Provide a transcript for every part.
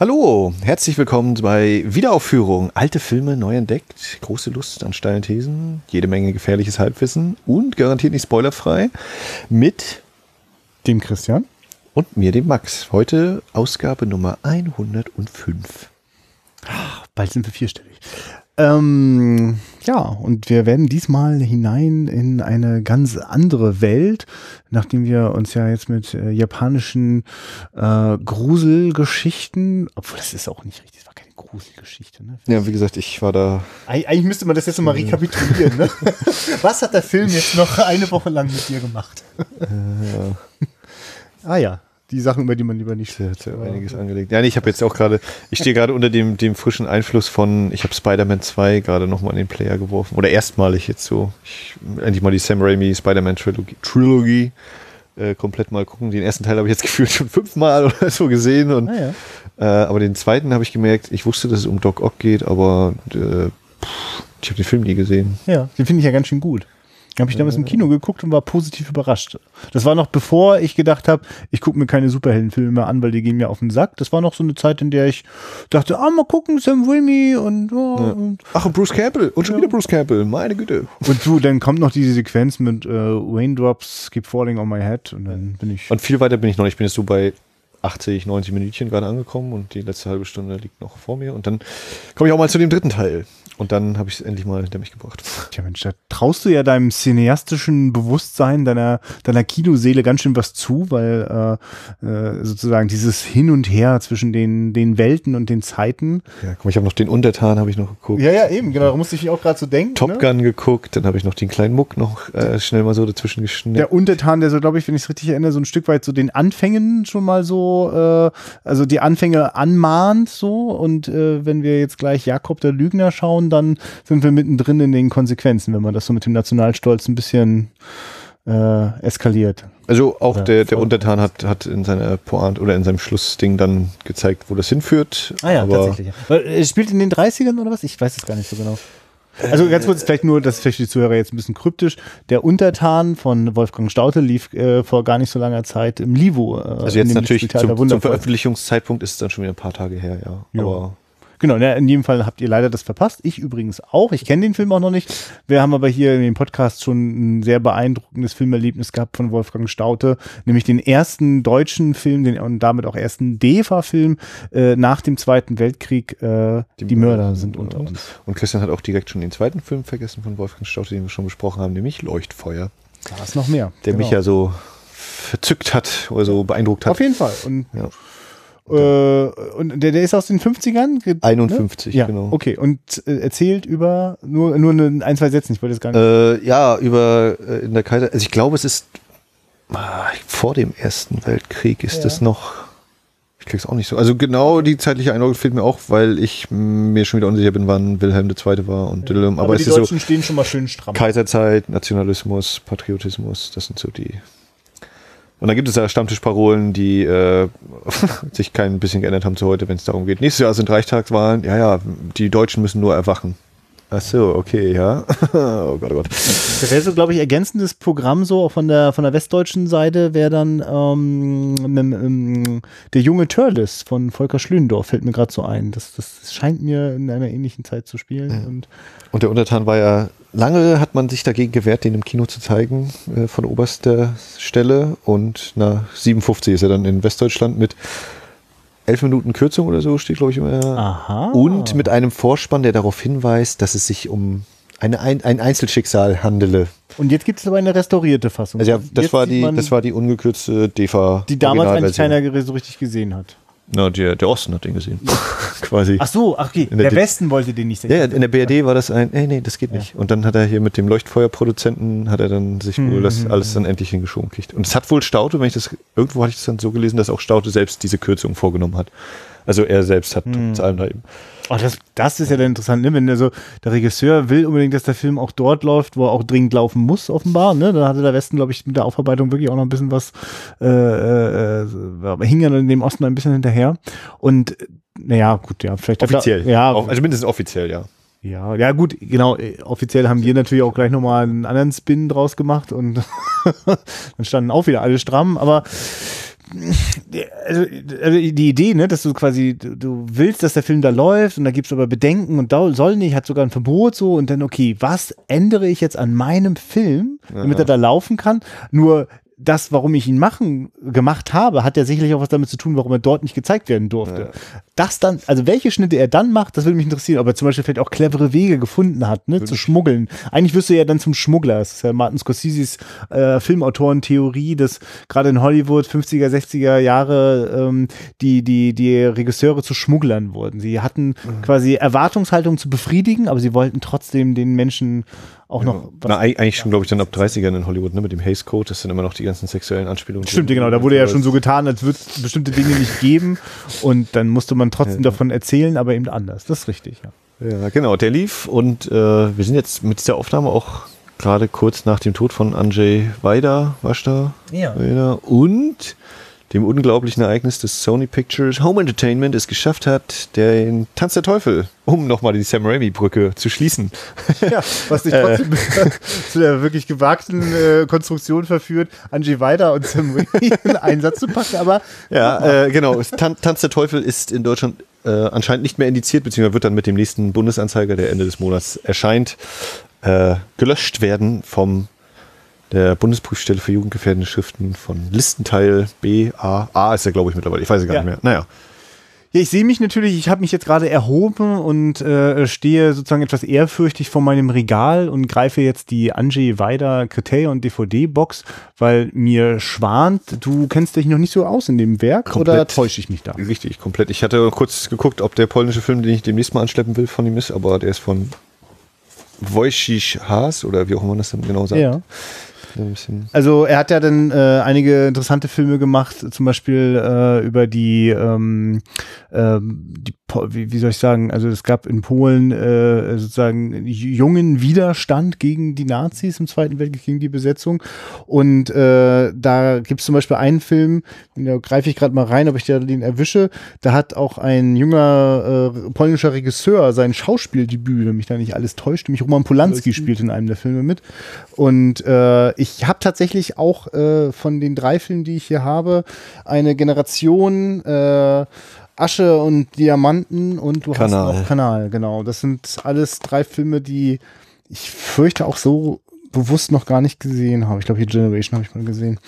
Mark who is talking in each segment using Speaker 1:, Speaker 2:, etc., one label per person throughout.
Speaker 1: Hallo, herzlich willkommen bei Wiederaufführung. Alte Filme neu entdeckt, große Lust an steilen Thesen, jede Menge gefährliches Halbwissen und garantiert nicht spoilerfrei mit
Speaker 2: dem Christian
Speaker 1: und mir, dem Max. Heute Ausgabe Nummer 105.
Speaker 2: Ach, bald sind wir vierstellig. Ähm, ja, und wir werden diesmal hinein in eine ganz andere Welt, nachdem wir uns ja jetzt mit äh, japanischen äh, Gruselgeschichten, obwohl das ist auch nicht richtig, das war keine Gruselgeschichte. Ne?
Speaker 1: Ja, wie gesagt, ich war da.
Speaker 2: Eig eigentlich müsste man das jetzt nochmal rekapitulieren. Ne? Was hat der Film jetzt noch eine Woche lang mit dir gemacht? Äh, ja. ah ja, die Sachen, über die man lieber nicht
Speaker 1: hat ja einiges angelegt. Ja, ich habe jetzt auch gerade, ich stehe gerade unter dem, dem frischen Einfluss von, ich habe Spider-Man 2 gerade nochmal in den Player geworfen. Oder erstmalig jetzt so. Ich, endlich mal die Sam Raimi Spider-Man Trilogie, Trilogie äh, komplett mal gucken. Den ersten Teil habe ich jetzt gefühlt schon fünfmal oder so gesehen. Und, ah, ja. äh, aber den zweiten habe ich gemerkt, ich wusste, dass es um Doc Ock geht, aber äh, ich habe den Film nie gesehen.
Speaker 2: Ja, den finde ich ja ganz schön gut. Habe ich damals im Kino geguckt und war positiv überrascht. Das war noch bevor ich gedacht habe, ich gucke mir keine Superheldenfilme mehr an, weil die gehen mir auf den Sack. Das war noch so eine Zeit, in der ich dachte, ah, mal gucken, Sam Raimi und, oh,
Speaker 1: ja. und Ach, und Bruce Campbell. Und schon ja. wieder Bruce Campbell. Meine Güte.
Speaker 2: Und du, dann kommt noch diese Sequenz mit äh, Raindrops Keep Falling on My Head und dann bin ich.
Speaker 1: Und viel weiter bin ich noch. Ich bin jetzt so bei 80, 90 Minütchen gerade angekommen und die letzte halbe Stunde liegt noch vor mir. Und dann komme ich auch mal zu dem dritten Teil. Und dann habe ich es endlich mal hinter mich gebracht.
Speaker 2: Tja Mensch, da traust du ja deinem cineastischen Bewusstsein, deiner, deiner Kinoseele ganz schön was zu, weil äh, äh, sozusagen dieses Hin und Her zwischen den, den Welten und den Zeiten.
Speaker 1: Ja, guck mal, ich habe noch den Untertan habe ich noch geguckt.
Speaker 2: Ja, ja, eben, genau, da musste ich auch gerade so denken.
Speaker 1: Top ne? Gun geguckt, dann habe ich noch den kleinen Muck noch äh, schnell mal so dazwischen geschnitten.
Speaker 2: Der Untertan, der so, glaube ich, wenn ich es richtig erinnere, so ein Stück weit so den Anfängen schon mal so, äh, also die Anfänge anmahnt so und äh, wenn wir jetzt gleich Jakob der Lügner schauen, dann sind wir mittendrin in den Konsequenzen, wenn man das so mit dem Nationalstolz ein bisschen äh, eskaliert.
Speaker 1: Also auch der, der Untertan hat, hat in seiner Pointe oder in seinem Schlussding dann gezeigt, wo das hinführt.
Speaker 2: Ah ja, tatsächlich. Ja. Spielt in den 30ern oder was? Ich weiß es gar nicht so genau. Also ganz kurz, vielleicht nur, das ist vielleicht die Zuhörer jetzt ein bisschen kryptisch. Der Untertan von Wolfgang Staute lief äh, vor gar nicht so langer Zeit im Livo.
Speaker 1: Äh, also jetzt natürlich zum, zum, Veröffentlichungszeitpunkt ist es dann schon wieder ein paar Tage her, ja.
Speaker 2: ja. Aber Genau, in jedem Fall habt ihr leider das verpasst. Ich übrigens auch. Ich kenne den Film auch noch nicht. Wir haben aber hier in dem Podcast schon ein sehr beeindruckendes Filmerlebnis gehabt von Wolfgang Staute, nämlich den ersten deutschen Film, den und damit auch ersten DEFA-Film äh, nach dem Zweiten Weltkrieg. Äh, die, die Mörder sind unter uns.
Speaker 1: Und Christian hat auch direkt schon den zweiten Film vergessen von Wolfgang Staute, den wir schon besprochen haben, nämlich Leuchtfeuer.
Speaker 2: Da ist noch mehr.
Speaker 1: Der genau. mich ja so verzückt hat oder so beeindruckt hat.
Speaker 2: Auf jeden Fall. Und ja. Äh, und der, der ist aus den 50ern?
Speaker 1: 51,
Speaker 2: ne? ja, genau. Okay, und äh, erzählt über nur, nur eine, ein, zwei Sätze, ich wollte das gar nicht.
Speaker 1: Äh, ja, über äh, in der Kaiser, also ich glaube, es ist ah, vor dem Ersten Weltkrieg ist es ja. noch. Ich krieg's auch nicht so. Also genau die zeitliche Einordnung fehlt mir auch, weil ich mir schon wieder unsicher bin, wann Wilhelm II. war und ja.
Speaker 2: Aber, aber die Deutschen so stehen schon mal schön stramm.
Speaker 1: Kaiserzeit, Nationalismus, Patriotismus, das sind so die und dann gibt es ja Stammtischparolen, die äh, sich kein bisschen geändert haben zu heute, wenn es darum geht. Nächstes Jahr sind Reichstagswahlen. Ja, ja, die Deutschen müssen nur erwachen. Ach so, okay, ja. oh Gott, oh Gott.
Speaker 2: Das wäre so, glaube ich, ergänzendes Programm so auch von der von der westdeutschen Seite wäre dann ähm, ähm, der junge Turles von Volker Schlündorf fällt mir gerade so ein. Das, das scheint mir in einer ähnlichen Zeit zu spielen. Ja. Und,
Speaker 1: und der Untertan war ja lange hat man sich dagegen gewehrt, den im Kino zu zeigen äh, von oberster Stelle und na 57 ist er dann in Westdeutschland mit elf Minuten Kürzung oder so steht, glaube ich, immer.
Speaker 2: Aha.
Speaker 1: Und mit einem Vorspann, der darauf hinweist, dass es sich um eine, ein, ein Einzelschicksal handele.
Speaker 2: Und jetzt gibt es aber eine restaurierte Fassung.
Speaker 1: Also ja, das, war die, das war die ungekürzte DEFA.
Speaker 2: Die damals eigentlich keiner so richtig gesehen hat.
Speaker 1: Na, der, der Osten hat den gesehen. Quasi.
Speaker 2: Ach so, okay. Der, der, Westen wollte den nicht
Speaker 1: sehen. Ja, in der BRD war das ein, ey, nee, das geht ja. nicht. Und dann hat er hier mit dem Leuchtfeuerproduzenten, hat er dann sich mhm. wohl das mhm, alles mhm. dann endlich hingeschoben kriegt. Und es hat wohl Staute, wenn ich das, irgendwo hatte ich das dann so gelesen, dass auch Staute selbst diese Kürzung vorgenommen hat. Also er selbst hat zu allem da eben.
Speaker 2: Oh, das, das ist ja dann interessant, ne? wenn also der Regisseur will unbedingt, dass der Film auch dort läuft, wo er auch dringend laufen muss, offenbar. Ne? Da hatte der Westen, glaube ich, mit der Aufarbeitung wirklich auch noch ein bisschen was, äh, äh, äh hing ja in dem Osten ein bisschen hinterher. Und naja, gut, ja, vielleicht.
Speaker 1: Offiziell.
Speaker 2: Da, ja,
Speaker 1: also mindestens offiziell, ja.
Speaker 2: Ja, ja gut, genau. Äh, offiziell haben wir natürlich auch gleich nochmal einen anderen Spin draus gemacht und dann standen auch wieder alle stramm, aber also, also die Idee, ne, dass du quasi, du, du willst, dass der Film da läuft und da gibt's aber Bedenken und da soll nicht, hat sogar ein Verbot so und dann, okay, was ändere ich jetzt an meinem Film, damit
Speaker 1: Ja.
Speaker 2: er da laufen kann? Nur das, warum ich ihn machen, gemacht habe, hat ja sicherlich auch was damit zu tun, warum er dort nicht gezeigt werden durfte.
Speaker 1: Ja.
Speaker 2: Das dann, also welche Schnitte er dann macht, das würde mich interessieren, ob er zum Beispiel vielleicht auch clevere Wege gefunden hat, ne, zu schmuggeln. Eigentlich wirst du ja dann zum Schmuggler. Das ist ja Martin Scorseses äh, Filmautorentheorie, dass gerade in Hollywood 50er, 60er Jahre ähm, die, die, die Regisseure zu Schmugglern wurden. Sie hatten quasi Erwartungshaltung zu befriedigen, aber sie wollten trotzdem den Menschen auch noch
Speaker 1: Na, eig- eigentlich schon, glaube ich, dann ab 30ern in Hollywood, ne, mit dem Hays Code, das sind immer noch die ganzen sexuellen Anspielungen.
Speaker 2: Stimmt, ja, genau. Da wurde ja schon so getan, als würde es bestimmte Dinge nicht geben. Und dann musste man trotzdem davon erzählen, aber eben anders. Das ist richtig, ja.
Speaker 1: Ja, genau, der lief und äh, wir sind jetzt mit dieser Aufnahme auch gerade kurz nach dem Tod von Andrzej Wajda, Wajda,
Speaker 2: Ja.
Speaker 1: Wajda und dem unglaublichen Ereignis, dass Sony Pictures Home Entertainment es geschafft hat, den Tanz der Teufel, um nochmal die Sam Raimi-Brücke zu schließen.
Speaker 2: Ja, was dich trotzdem zu der wirklich gewagten äh, Konstruktion verführt, Angie Weider und Sam Raimi in einen Satz zu packen, aber
Speaker 1: Ja, äh, genau. Tan Tanz der Teufel ist in Deutschland äh, anscheinend nicht mehr indiziert, beziehungsweise wird dann mit dem nächsten Bundesanzeiger, der Ende des Monats erscheint, äh, gelöscht werden vom der Bundesprüfstelle für jugendgefährdende Schriften von Listenteil B, A. A ist ja, glaube ich, mittlerweile. Ich weiß es gar
Speaker 2: Ja.
Speaker 1: nicht mehr. Naja.
Speaker 2: Ja, ich sehe mich natürlich, ich habe mich jetzt gerade erhoben und äh, stehe sozusagen etwas ehrfürchtig vor meinem Regal und greife jetzt die Angie Weider Kriteria und DVD-Box, weil mir schwant, du kennst dich noch nicht so aus in dem Werk oder
Speaker 1: Komplett.
Speaker 2: täusche ich mich da?
Speaker 1: Richtig, komplett. Ich hatte kurz geguckt, ob der polnische Film, den ich demnächst mal anschleppen will, von ihm ist, aber der ist von Wojciech Haas oder wie auch immer man das dann genau sagt.
Speaker 2: Ja.
Speaker 1: Ein bisschen
Speaker 2: Also er hat ja dann äh, einige interessante Filme gemacht, zum Beispiel äh, über die, ähm, ähm, die wie, wie soll ich sagen, also es gab in Polen äh, sozusagen jungen Widerstand gegen die Nazis im Zweiten Weltkrieg, gegen die Besetzung. Und äh, da gibt es zum Beispiel einen Film, da greife ich gerade mal rein, ob ich den erwische. Da hat auch ein junger äh, polnischer Regisseur sein Schauspieldebüt, wenn mich da nicht alles täuscht, nämlich Roman Polanski spielt in einem der Filme mit. Und äh, ich habe tatsächlich auch äh, von den drei Filmen, die ich hier habe, eine Generation äh, Asche und Diamanten und du
Speaker 1: Kanal.
Speaker 2: hast noch Kanal, genau. Das sind alles drei Filme, die ich fürchte auch so bewusst noch gar nicht gesehen habe. Ich glaube, hier Generation habe ich mal gesehen.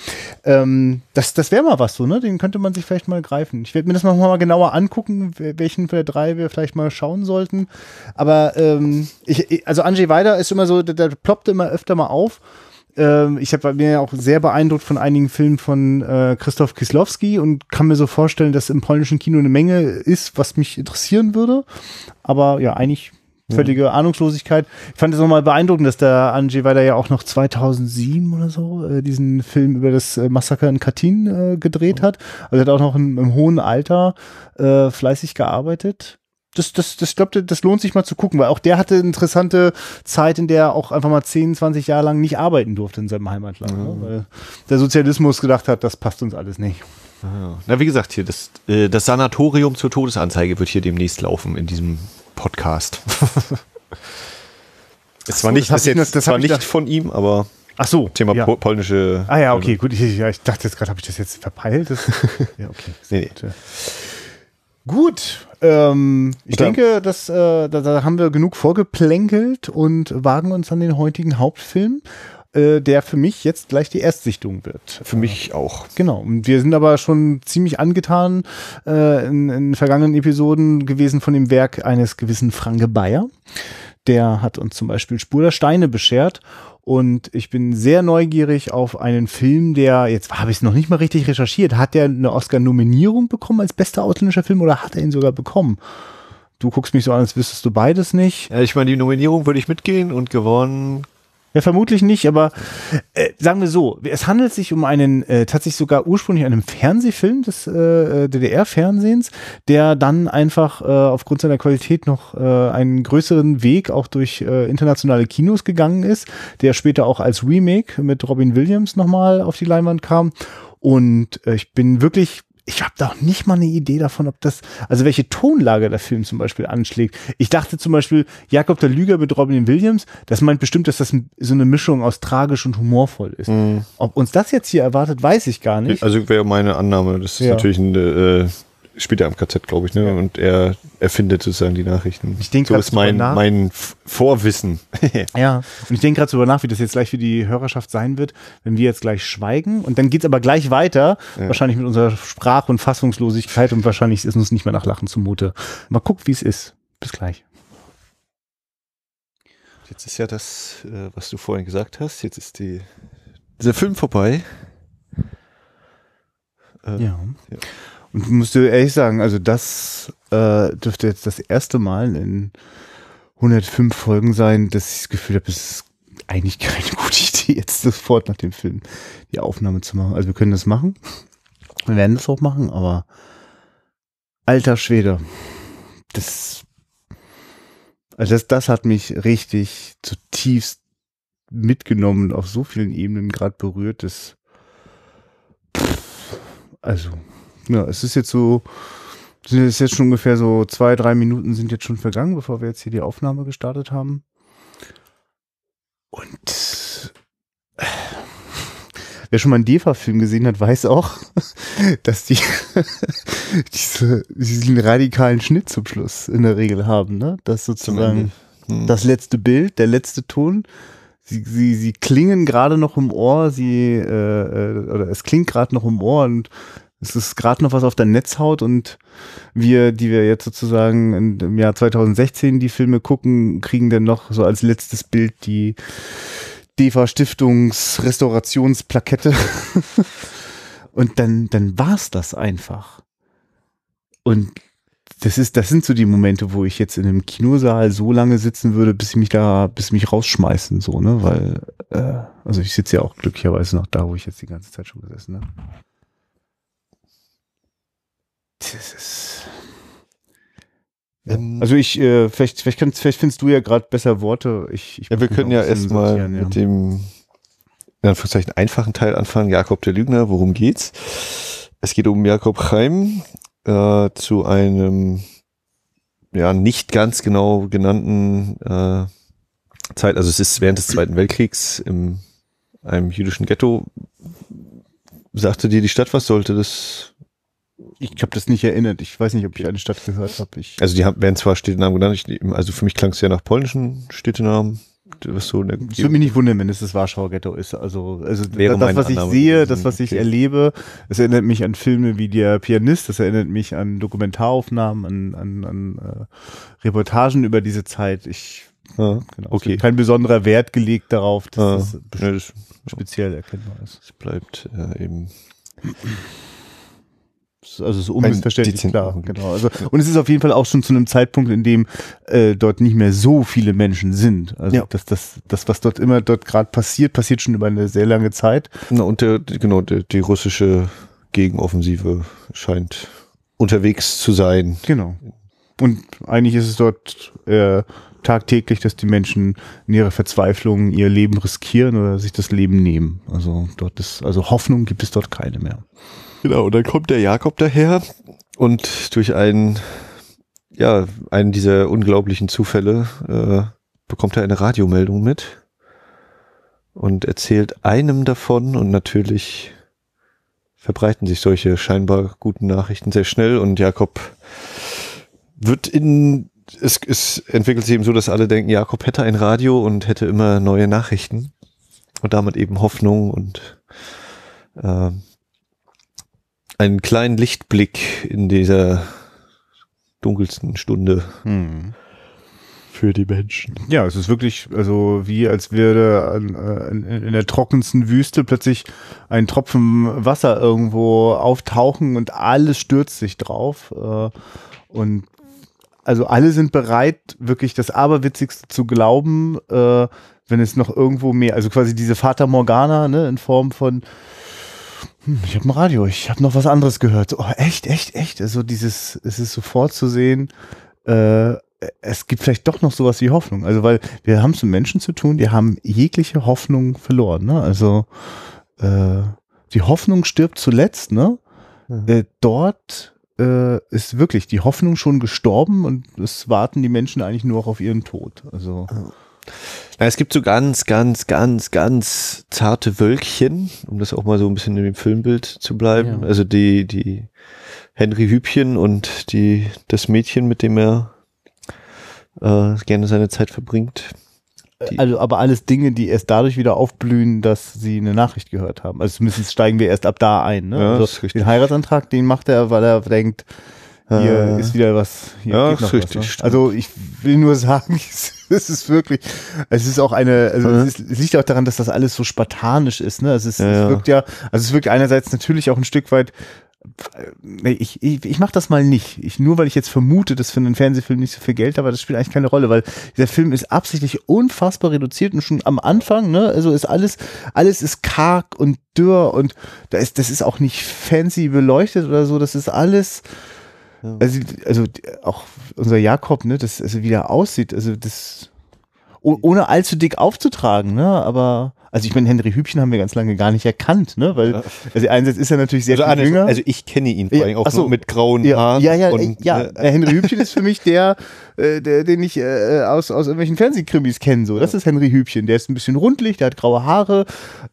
Speaker 2: Ähm, das das wäre mal was so, ne? Den könnte man sich vielleicht mal greifen. Ich werde mir das noch mal genauer angucken, wel- welchen von der drei wir vielleicht mal schauen sollten. Aber ähm, ich, also Andrzej Weider ist immer so, der, der ploppt immer öfter mal auf. Ähm, ich habe mir ja auch sehr beeindruckt von einigen Filmen von äh, Christoph Kieslowski und kann mir so vorstellen, dass im polnischen Kino eine Menge ist, was mich interessieren würde. Aber ja, eigentlich völlige Ahnungslosigkeit. Ich fand es nochmal beeindruckend, dass der Andrzej Weider ja auch noch 2007 oder so äh, diesen Film über das äh, Massaker in Katyn äh, gedreht hat. Also er hat auch noch im, im hohen Alter äh, fleißig gearbeitet. Das, das, das, ich glaube, das lohnt sich mal zu gucken, weil auch der hatte eine interessante Zeit, in der er auch einfach mal 10, 20 Jahre lang nicht arbeiten durfte in seinem Heimatland. Ne? Weil der Sozialismus gedacht hat, das passt uns alles nicht.
Speaker 1: Ja. Na, wie gesagt, hier, das, äh, das Sanatorium zur Todesanzeige wird hier demnächst laufen in diesem Podcast. es war
Speaker 2: so,
Speaker 1: nicht,
Speaker 2: das
Speaker 1: jetzt
Speaker 2: das ich
Speaker 1: nicht
Speaker 2: da-
Speaker 1: von ihm, aber
Speaker 2: Ach so.
Speaker 1: Thema
Speaker 2: ja.
Speaker 1: po polnische.
Speaker 2: Ah ja, okay, gut. Ich, ja, ich dachte jetzt gerade, habe ich das jetzt verpeilt? Das, ja, okay.
Speaker 1: Nee, nee.
Speaker 2: Gut, ähm, ich
Speaker 1: dann-
Speaker 2: denke, dass, äh, da, da haben wir genug vorgeplänkelt und wagen uns an den heutigen Hauptfilm, äh, der für mich jetzt gleich die Erstsichtung wird.
Speaker 1: Für mich auch.
Speaker 2: Genau, und wir sind aber schon ziemlich angetan äh, in, in vergangenen Episoden gewesen von dem Werk eines gewissen Franke Bayer. Der hat uns zum Beispiel Spur der Steine beschert. Und ich bin sehr neugierig auf einen Film, der, jetzt habe ich es noch nicht mal richtig recherchiert, hat der eine Oscar-Nominierung bekommen als bester ausländischer Film oder hat er ihn sogar bekommen? Du guckst mich so an, als wüsstest du beides nicht.
Speaker 1: Ja, ich meine, die Nominierung würde ich mitgehen und gewonnen.
Speaker 2: Ja, vermutlich nicht, aber äh, sagen wir so, es handelt sich um einen äh, tatsächlich sogar ursprünglich einen Fernsehfilm des äh, DDR-Fernsehens, der dann einfach äh, aufgrund seiner Qualität noch äh, einen größeren Weg auch durch äh, internationale Kinos gegangen ist, der später auch als Remake mit Robin Williams nochmal auf die Leinwand kam. Und äh, ich bin wirklich ich habe doch nicht mal eine Idee davon, ob das, also welche Tonlage der Film zum Beispiel anschlägt. Ich dachte zum Beispiel, Jakob der Lüger mit Robin Williams, das meint bestimmt, dass das so eine Mischung aus tragisch und humorvoll ist. Mhm. Ob uns das jetzt hier erwartet, weiß ich gar nicht.
Speaker 1: Also wäre meine Annahme. Das ist ja. natürlich ein äh, spielt er am KZ, glaube ich, ne? Ja. Und er erfindet sozusagen die Nachrichten.
Speaker 2: Ich denke
Speaker 1: so ist mein, mein Vorwissen.
Speaker 2: ja. Und ich denke gerade darüber nach, wie das jetzt gleich für die Hörerschaft sein wird, wenn wir jetzt gleich schweigen. Und dann geht's aber gleich weiter, ja. wahrscheinlich mit unserer Sprach- und Fassungslosigkeit und wahrscheinlich ist uns nicht mehr nach Lachen zumute. Mal gucken, wie es ist. Bis gleich.
Speaker 1: Jetzt ist ja das, äh, was du vorhin gesagt hast, jetzt ist die, dieser Film vorbei.
Speaker 2: Äh, ja. ja. Und musste ehrlich sagen, also das äh, dürfte jetzt das erste Mal in 105 Folgen sein, dass ich das Gefühl habe, es ist eigentlich keine gute Idee, jetzt sofort nach dem Film die Aufnahme zu machen. Also wir können das machen. Wir werden das auch machen, aber alter Schwede, das, also das, das hat mich richtig zutiefst mitgenommen auf so vielen Ebenen gerade berührt. Das, also ja, es ist jetzt so, es ist jetzt schon ungefähr so zwei, drei Minuten sind jetzt schon vergangen, bevor wir jetzt hier die Aufnahme gestartet haben. Und äh, wer schon mal einen DEFA-Film gesehen hat, weiß auch, dass die diese, diesen radikalen Schnitt zum Schluss in der Regel haben, ne? Das sozusagen hm. das letzte Bild, der letzte Ton. Sie, sie, sie klingen gerade noch im Ohr, sie äh, äh oder es klingt gerade noch im Ohr und es ist gerade noch was auf der Netzhaut und wir, die wir jetzt sozusagen im Jahr 2016 die Filme gucken, kriegen dann noch so als letztes Bild die DEFA Stiftungs Restaurationsplakette. und dann, dann war's das einfach. Und das ist, das sind so die Momente, wo ich jetzt in einem Kinosaal so lange sitzen würde, bis sie mich da, bis mich rausschmeißen, so, ne, weil, äh, also ich sitze ja auch glücklicherweise noch da, wo ich jetzt die ganze Zeit schon gesessen habe. Das ist. Ähm, also ich, äh, vielleicht, vielleicht, kannst, vielleicht findest du ja gerade besser Worte. Ich, ich
Speaker 1: ja, wir können ja erstmal ja. mit dem in Anführungszeichen einfachen Teil anfangen. Jakob der Lügner, worum geht's? Es geht um Jakob Chaim äh, zu einem ja nicht ganz genau genannten äh, Zeit. Also es ist während des Zweiten Weltkriegs in einem jüdischen Ghetto. Sagte dir die Stadt was? Sollte das
Speaker 2: ich habe das nicht erinnert. Ich weiß nicht, ob ich eine Stadt gehört habe.
Speaker 1: Also die haben, werden zwar Städtenamen genannt, ich, also für mich klang es ja nach polnischen Städtenamen.
Speaker 2: Was so ich würde mich nicht wundern, wenn es das Warschauer Ghetto ist. Also, also Wäre das, was ich sehe, das, was ich okay. erlebe, es erinnert mich an Filme wie Der Pianist, das erinnert mich an Dokumentaraufnahmen, an, an, an äh, Reportagen über diese Zeit. Ich
Speaker 1: Ah, genau. Okay.
Speaker 2: Kein besonderer Wert gelegt darauf, dass ah, das, ja, das speziell erkennbar ist.
Speaker 1: Es bleibt äh, eben
Speaker 2: also so unmissverständlich klar, genau. Also und es ist auf jeden Fall auch schon zu einem Zeitpunkt, in dem äh, dort nicht mehr so viele Menschen sind. Also ja. das, das, das, was dort immer dort gerade passiert, passiert schon über eine sehr lange Zeit.
Speaker 1: Na, und der, genau, die, die russische Gegenoffensive scheint unterwegs zu sein.
Speaker 2: Genau. Und eigentlich ist es dort äh, tagtäglich, dass die Menschen in ihrer Verzweiflung ihr Leben riskieren oder sich das Leben nehmen. Also dort ist, also Hoffnung gibt es dort keine mehr.
Speaker 1: Genau, und dann kommt der Jakob daher und durch einen, ja, einen dieser unglaublichen Zufälle äh, bekommt er eine Radiomeldung mit und erzählt einem davon und natürlich verbreiten sich solche scheinbar guten Nachrichten sehr schnell und Jakob wird in es, es entwickelt sich eben so, dass alle denken, Jakob hätte ein Radio und hätte immer neue Nachrichten und damit eben Hoffnung und äh, einen kleinen Lichtblick in dieser dunkelsten Stunde hm. für die Menschen.
Speaker 2: Ja, es ist wirklich, also wie als würde äh, in, in der trockensten Wüste plötzlich ein Tropfen Wasser irgendwo auftauchen und alles stürzt sich drauf. Äh, und also alle sind bereit, wirklich das Aberwitzigste zu glauben, äh, wenn es noch irgendwo mehr, also quasi diese Fata Morgana, ne, in Form von hm, ich habe ein Radio, ich habe noch was anderes gehört. oh, echt, echt, echt. Also dieses, es ist sofort zu sehen, äh, es gibt vielleicht doch noch sowas wie Hoffnung. Also weil wir haben es mit Menschen zu tun, die haben jegliche Hoffnung verloren. Ne? Also äh, die Hoffnung stirbt zuletzt, ne? äh, dort äh, ist wirklich die Hoffnung schon gestorben und es warten die Menschen eigentlich nur noch auf ihren Tod. Also.
Speaker 1: Na, es gibt so ganz, ganz, ganz, ganz zarte Wölkchen, um das auch mal so ein bisschen in dem Filmbild zu bleiben.
Speaker 2: Ja.
Speaker 1: Also die, die Henry Hübchen und die, das Mädchen, mit dem er äh, gerne seine Zeit verbringt. Die-
Speaker 2: Also, aber alles Dinge, die erst dadurch wieder aufblühen, dass sie eine Nachricht gehört haben. Also zumindest steigen wir erst ab da ein. Ne?
Speaker 1: Ja,
Speaker 2: also den Heiratsantrag, den macht er, weil er denkt, hier
Speaker 1: Äh,
Speaker 2: ist wieder was. Hier
Speaker 1: ja, ist richtig,
Speaker 2: Was, ne? Also ich will nur sagen, es ist wirklich, es ist auch eine, also
Speaker 1: Mhm.
Speaker 2: es, ist, es liegt auch daran, dass das alles so spartanisch ist. Ne? Also es,
Speaker 1: Ja,
Speaker 2: es wirkt ja, also es wirkt einerseits natürlich auch ein Stück weit ich, ich, ich mache das mal nicht. Ich, nur weil ich jetzt vermute, dass für einen Fernsehfilm nicht so viel Geld, aber das spielt eigentlich keine Rolle, weil dieser Film ist absichtlich unfassbar reduziert und schon am Anfang, ne, also ist alles, alles ist karg und dürr und da ist, das ist auch nicht fancy beleuchtet oder so, das ist alles,
Speaker 1: Ja.
Speaker 2: also, also auch unser Jakob, ne, das, also wie der aussieht, also das, oh, ohne allzu dick aufzutragen, ne, aber, also ich meine, Henry Hübchen haben wir ganz lange gar nicht erkannt, ne, weil,
Speaker 1: Ja.
Speaker 2: also einerseits ist er natürlich sehr
Speaker 1: Also,
Speaker 2: viel
Speaker 1: anders-
Speaker 2: jünger.
Speaker 1: also ich kenne ihn vor
Speaker 2: Ja,
Speaker 1: allem auch
Speaker 2: so.
Speaker 1: mit grauen
Speaker 2: Ja,
Speaker 1: Haaren.
Speaker 2: ja, ja,
Speaker 1: und,
Speaker 2: ja.
Speaker 1: äh,
Speaker 2: der Henry Hübchen ist für mich der, äh, der den ich äh, aus, aus irgendwelchen Fernsehkrimis kenne. So, das ist Henry Hübchen. Der ist ein bisschen rundlich, der hat graue Haare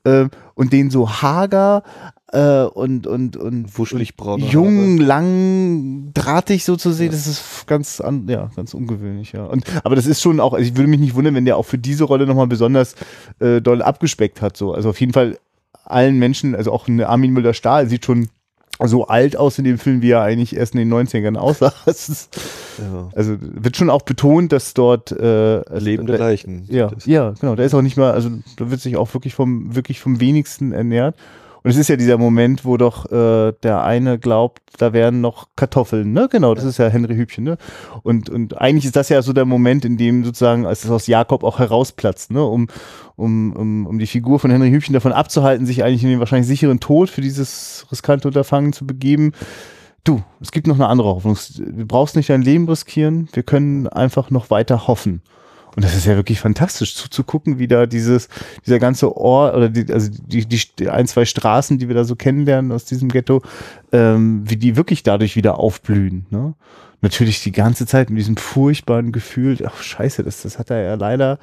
Speaker 2: äh, und den so hager äh, und und und
Speaker 1: Wuschelig braune
Speaker 2: jung, lang, drahtig so zu sehen. Das ist ganz, an, ja, ganz ungewöhnlich. Ja. Und aber das ist schon auch. Also ich würde mich nicht wundern, wenn der auch für diese Rolle nochmal besonders äh, doll abgespeckt hat. So, also auf jeden Fall allen Menschen, also auch eine Armin Müller-Stahl sieht schon so alt aus in dem Film, wie er eigentlich erst in den 90ern aussah. Ist,
Speaker 1: ja.
Speaker 2: also wird schon auch betont, dass dort äh,
Speaker 1: Lebende
Speaker 2: da,
Speaker 1: Leichen.
Speaker 2: ja, ja, genau. Da ist auch nicht mal, also da wird sich auch wirklich vom, wirklich vom wenigsten ernährt. Und es ist ja dieser Moment, wo doch äh, der eine glaubt, da wären noch Kartoffeln, ne? Genau, das ist ja Henry Hübchen, ne? Und, und eigentlich ist das ja so der Moment, in dem sozusagen, als es aus Jakob auch herausplatzt, ne? Um, um, um, um die Figur von Henry Hübchen davon abzuhalten, sich eigentlich in den wahrscheinlich sicheren Tod für dieses riskante Unterfangen zu begeben. Du, es gibt noch eine andere Hoffnung. Du brauchst nicht dein Leben riskieren. Wir können einfach noch weiter hoffen. Und das ist ja wirklich fantastisch zuzugucken, wie da dieses, dieser ganze Ort oder die, also die, die, ein, zwei Straßen, die wir da so kennenlernen aus diesem Ghetto, ähm, wie die wirklich dadurch wieder aufblühen. Ne? Natürlich die ganze Zeit mit diesem furchtbaren Gefühl, ach scheiße, das, das hat er ja leider.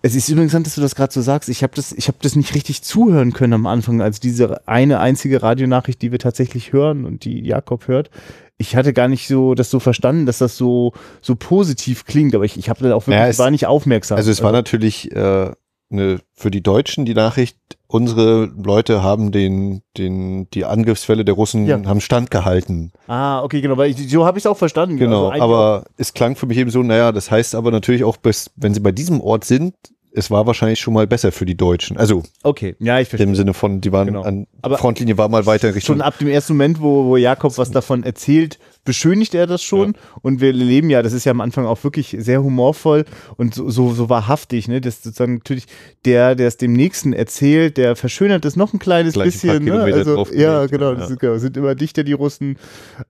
Speaker 2: Es ist übrigens interessant, dass du das gerade so sagst. Ich habe das, ich habe das nicht richtig zuhören können am Anfang, als diese eine einzige Radionachricht, die wir tatsächlich hören und die Jakob hört. Ich hatte gar nicht so das so verstanden, dass das so so positiv klingt, aber ich, ich habe dann auch wirklich
Speaker 1: Ja, es-
Speaker 2: war nicht aufmerksam.
Speaker 1: Also es war natürlich äh, eine, für die Deutschen die Nachricht, unsere Leute haben den, den, die Angriffswelle der Russen
Speaker 2: Ja.
Speaker 1: haben standgehalten.
Speaker 2: ah okay genau, weil ich, so habe ich es auch verstanden.
Speaker 1: Genau,
Speaker 2: Also
Speaker 1: aber es klang für mich eben so, naja, das heißt aber natürlich auch, bis, wenn sie bei diesem Ort sind, es war wahrscheinlich schon mal besser für die Deutschen. Also
Speaker 2: okay, ja ich verstehe.
Speaker 1: im Sinne von, die waren
Speaker 2: Genau.
Speaker 1: an
Speaker 2: Aber
Speaker 1: Frontlinie war mal weiter in Richtung.
Speaker 2: Schon ab dem ersten Moment, wo, wo Jakob was davon erzählt, beschönigt er das schon. Und wir leben ja, das ist ja am Anfang auch wirklich sehr humorvoll und so, so, so wahrhaftig, ne? Das sozusagen natürlich der, der es dem Nächsten erzählt, der verschönert es noch ein kleines
Speaker 1: Gleich ein
Speaker 2: bisschen. Ne? Also, ja, genau, das
Speaker 1: ja.
Speaker 2: ist, genau, sind immer dichter die Russen.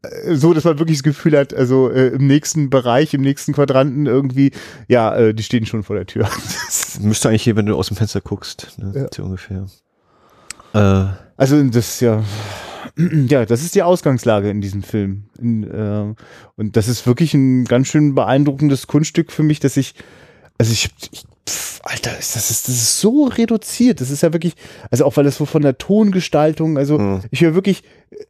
Speaker 2: Äh, So, dass man wirklich das Gefühl hat, also äh, im nächsten Bereich, im nächsten Quadranten irgendwie, ja, äh, die stehen schon vor der Tür.
Speaker 1: Müsste eigentlich hier, wenn du aus dem Fenster guckst, ne,
Speaker 2: Ja.
Speaker 1: so ungefähr. Äh,
Speaker 2: Also das ist ja, ja, das ist die Ausgangslage in diesem Film. In, äh, und das ist wirklich ein ganz schön beeindruckendes Kunststück für mich, dass ich, also ich, ich Alter, ist das, ist, das ist so reduziert. Das ist ja wirklich, also auch weil das so von der Tongestaltung, also
Speaker 1: Mhm.
Speaker 2: ich höre wirklich,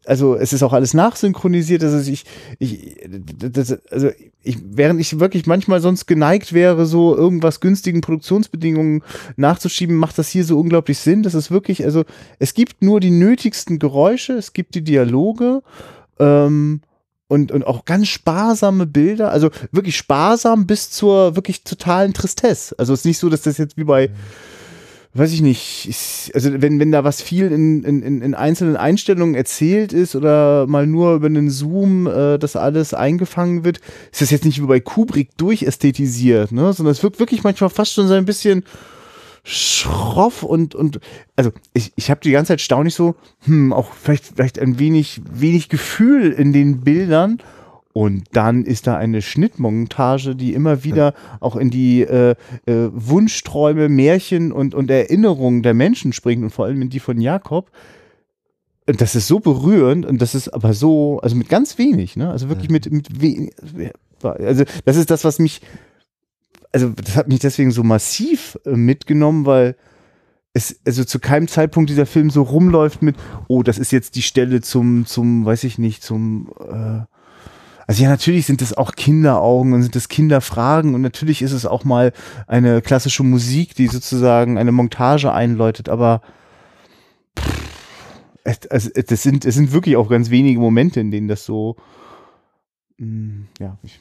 Speaker 2: also es ist auch alles nachsynchronisiert. Also ich, ich, das, also ich, während ich wirklich manchmal sonst geneigt wäre, so irgendwas günstigen Produktionsbedingungen nachzuschieben, macht das hier so unglaublich Sinn. Das ist wirklich, also es gibt nur die nötigsten Geräusche, es gibt die Dialoge ähm, und, und auch ganz sparsame Bilder, also wirklich sparsam bis zur wirklich totalen Tristesse. Also es ist nicht so, dass das jetzt wie bei weiß ich nicht, ist, also wenn, wenn da was viel in, in, in in einzelnen Einstellungen erzählt ist oder mal nur über einen Zoom äh, das alles eingefangen wird, ist das jetzt nicht wie bei Kubrick durchästhetisiert, ne? sondern es wirkt wirklich manchmal fast schon so ein bisschen schroff und, und also ich, ich habe die ganze Zeit staunlich so, hm, auch vielleicht, vielleicht ein wenig, wenig Gefühl in den Bildern. Und dann ist da eine Schnittmontage, die immer wieder auch in die äh, äh, Wunschträume, Märchen und, und Erinnerungen der Menschen springt und vor allem in die von Jakob. das ist so berührend und das ist aber so, also mit ganz wenig, ne? Also wirklich mit, mit wenig. Also, das ist das, was mich, also, das hat mich deswegen so massiv äh, mitgenommen, weil es, also zu keinem Zeitpunkt dieser Film so rumläuft mit, oh, das ist jetzt die Stelle zum, zum, weiß ich nicht, zum, äh, also ja, natürlich sind es auch Kinderaugen und sind es Kinderfragen und natürlich ist es auch mal eine klassische Musik, die sozusagen eine Montage einläutet, aber es, also, das sind, es sind wirklich auch ganz wenige Momente, in denen das so, mm, ja. Ich,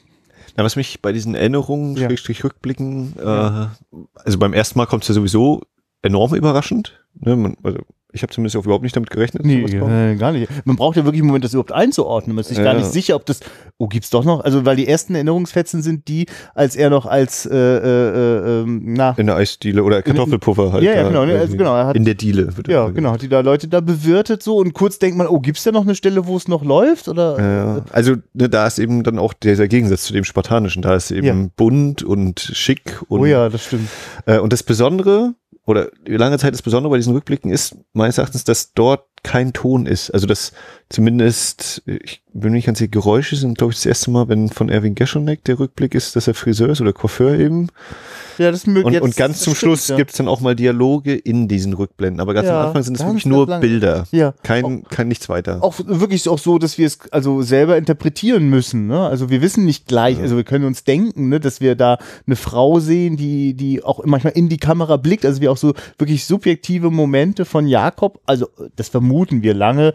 Speaker 1: Na, was mich bei diesen Erinnerungen, ja. Schrägstrich Rückblicken, äh, also beim ersten Mal kommt es ja sowieso enorm überraschend. Ne? Man, also ich habe zumindest auch überhaupt nicht damit gerechnet.
Speaker 2: Nee, äh, gar nicht. Man braucht ja wirklich einen Moment, das überhaupt einzuordnen. Man ist sich ja. gar nicht sicher, ob das, oh, gibt's doch noch, also weil die ersten Erinnerungsfetzen sind die, als er noch als, äh, äh, ähm, na.
Speaker 1: In der Eisdiele oder Kartoffelpuffer halt.
Speaker 2: Ja, ja, genau. Ne, also, genau
Speaker 1: hat, in der Diele.
Speaker 2: Ja, genau. Hat die da Leute da bewirtet so und kurz denkt man, oh, gibt's da noch eine Stelle, wo es noch läuft? Oder?
Speaker 1: Ja, also ne, da ist eben dann auch dieser Gegensatz zu dem Spartanischen. Da ist eben ja. bunt und schick und.
Speaker 2: Oh ja, das stimmt.
Speaker 1: Äh, und das Besondere, oder lange Zeit das Besondere bei diesen Rückblicken ist meines Erachtens, dass dort kein Ton ist. Also dass zumindest, ich bin nicht ganz sicher, Geräusche sind, glaube ich, das erste Mal, wenn von Erwin Geschonek der Rückblick ist, dass er Friseur ist oder Coiffeur eben.
Speaker 2: Ja, das
Speaker 1: möglich.
Speaker 2: Und,
Speaker 1: und ganz zum stimmt, Schluss ja. gibt's dann auch mal Dialoge in diesen Rückblenden. Aber ganz ja, am Anfang sind es wirklich nur lang. Bilder.
Speaker 2: Ja.
Speaker 1: Kein, auch, kein nichts weiter.
Speaker 2: Auch wirklich auch so, dass wir es also selber interpretieren müssen. Ne? Also wir wissen nicht gleich, ja. also wir können uns denken, ne, dass wir da eine Frau sehen, die, die auch manchmal in die Kamera blickt. Also wir auch so wirklich subjektive Momente von Jakob, also das vermuten wir lange,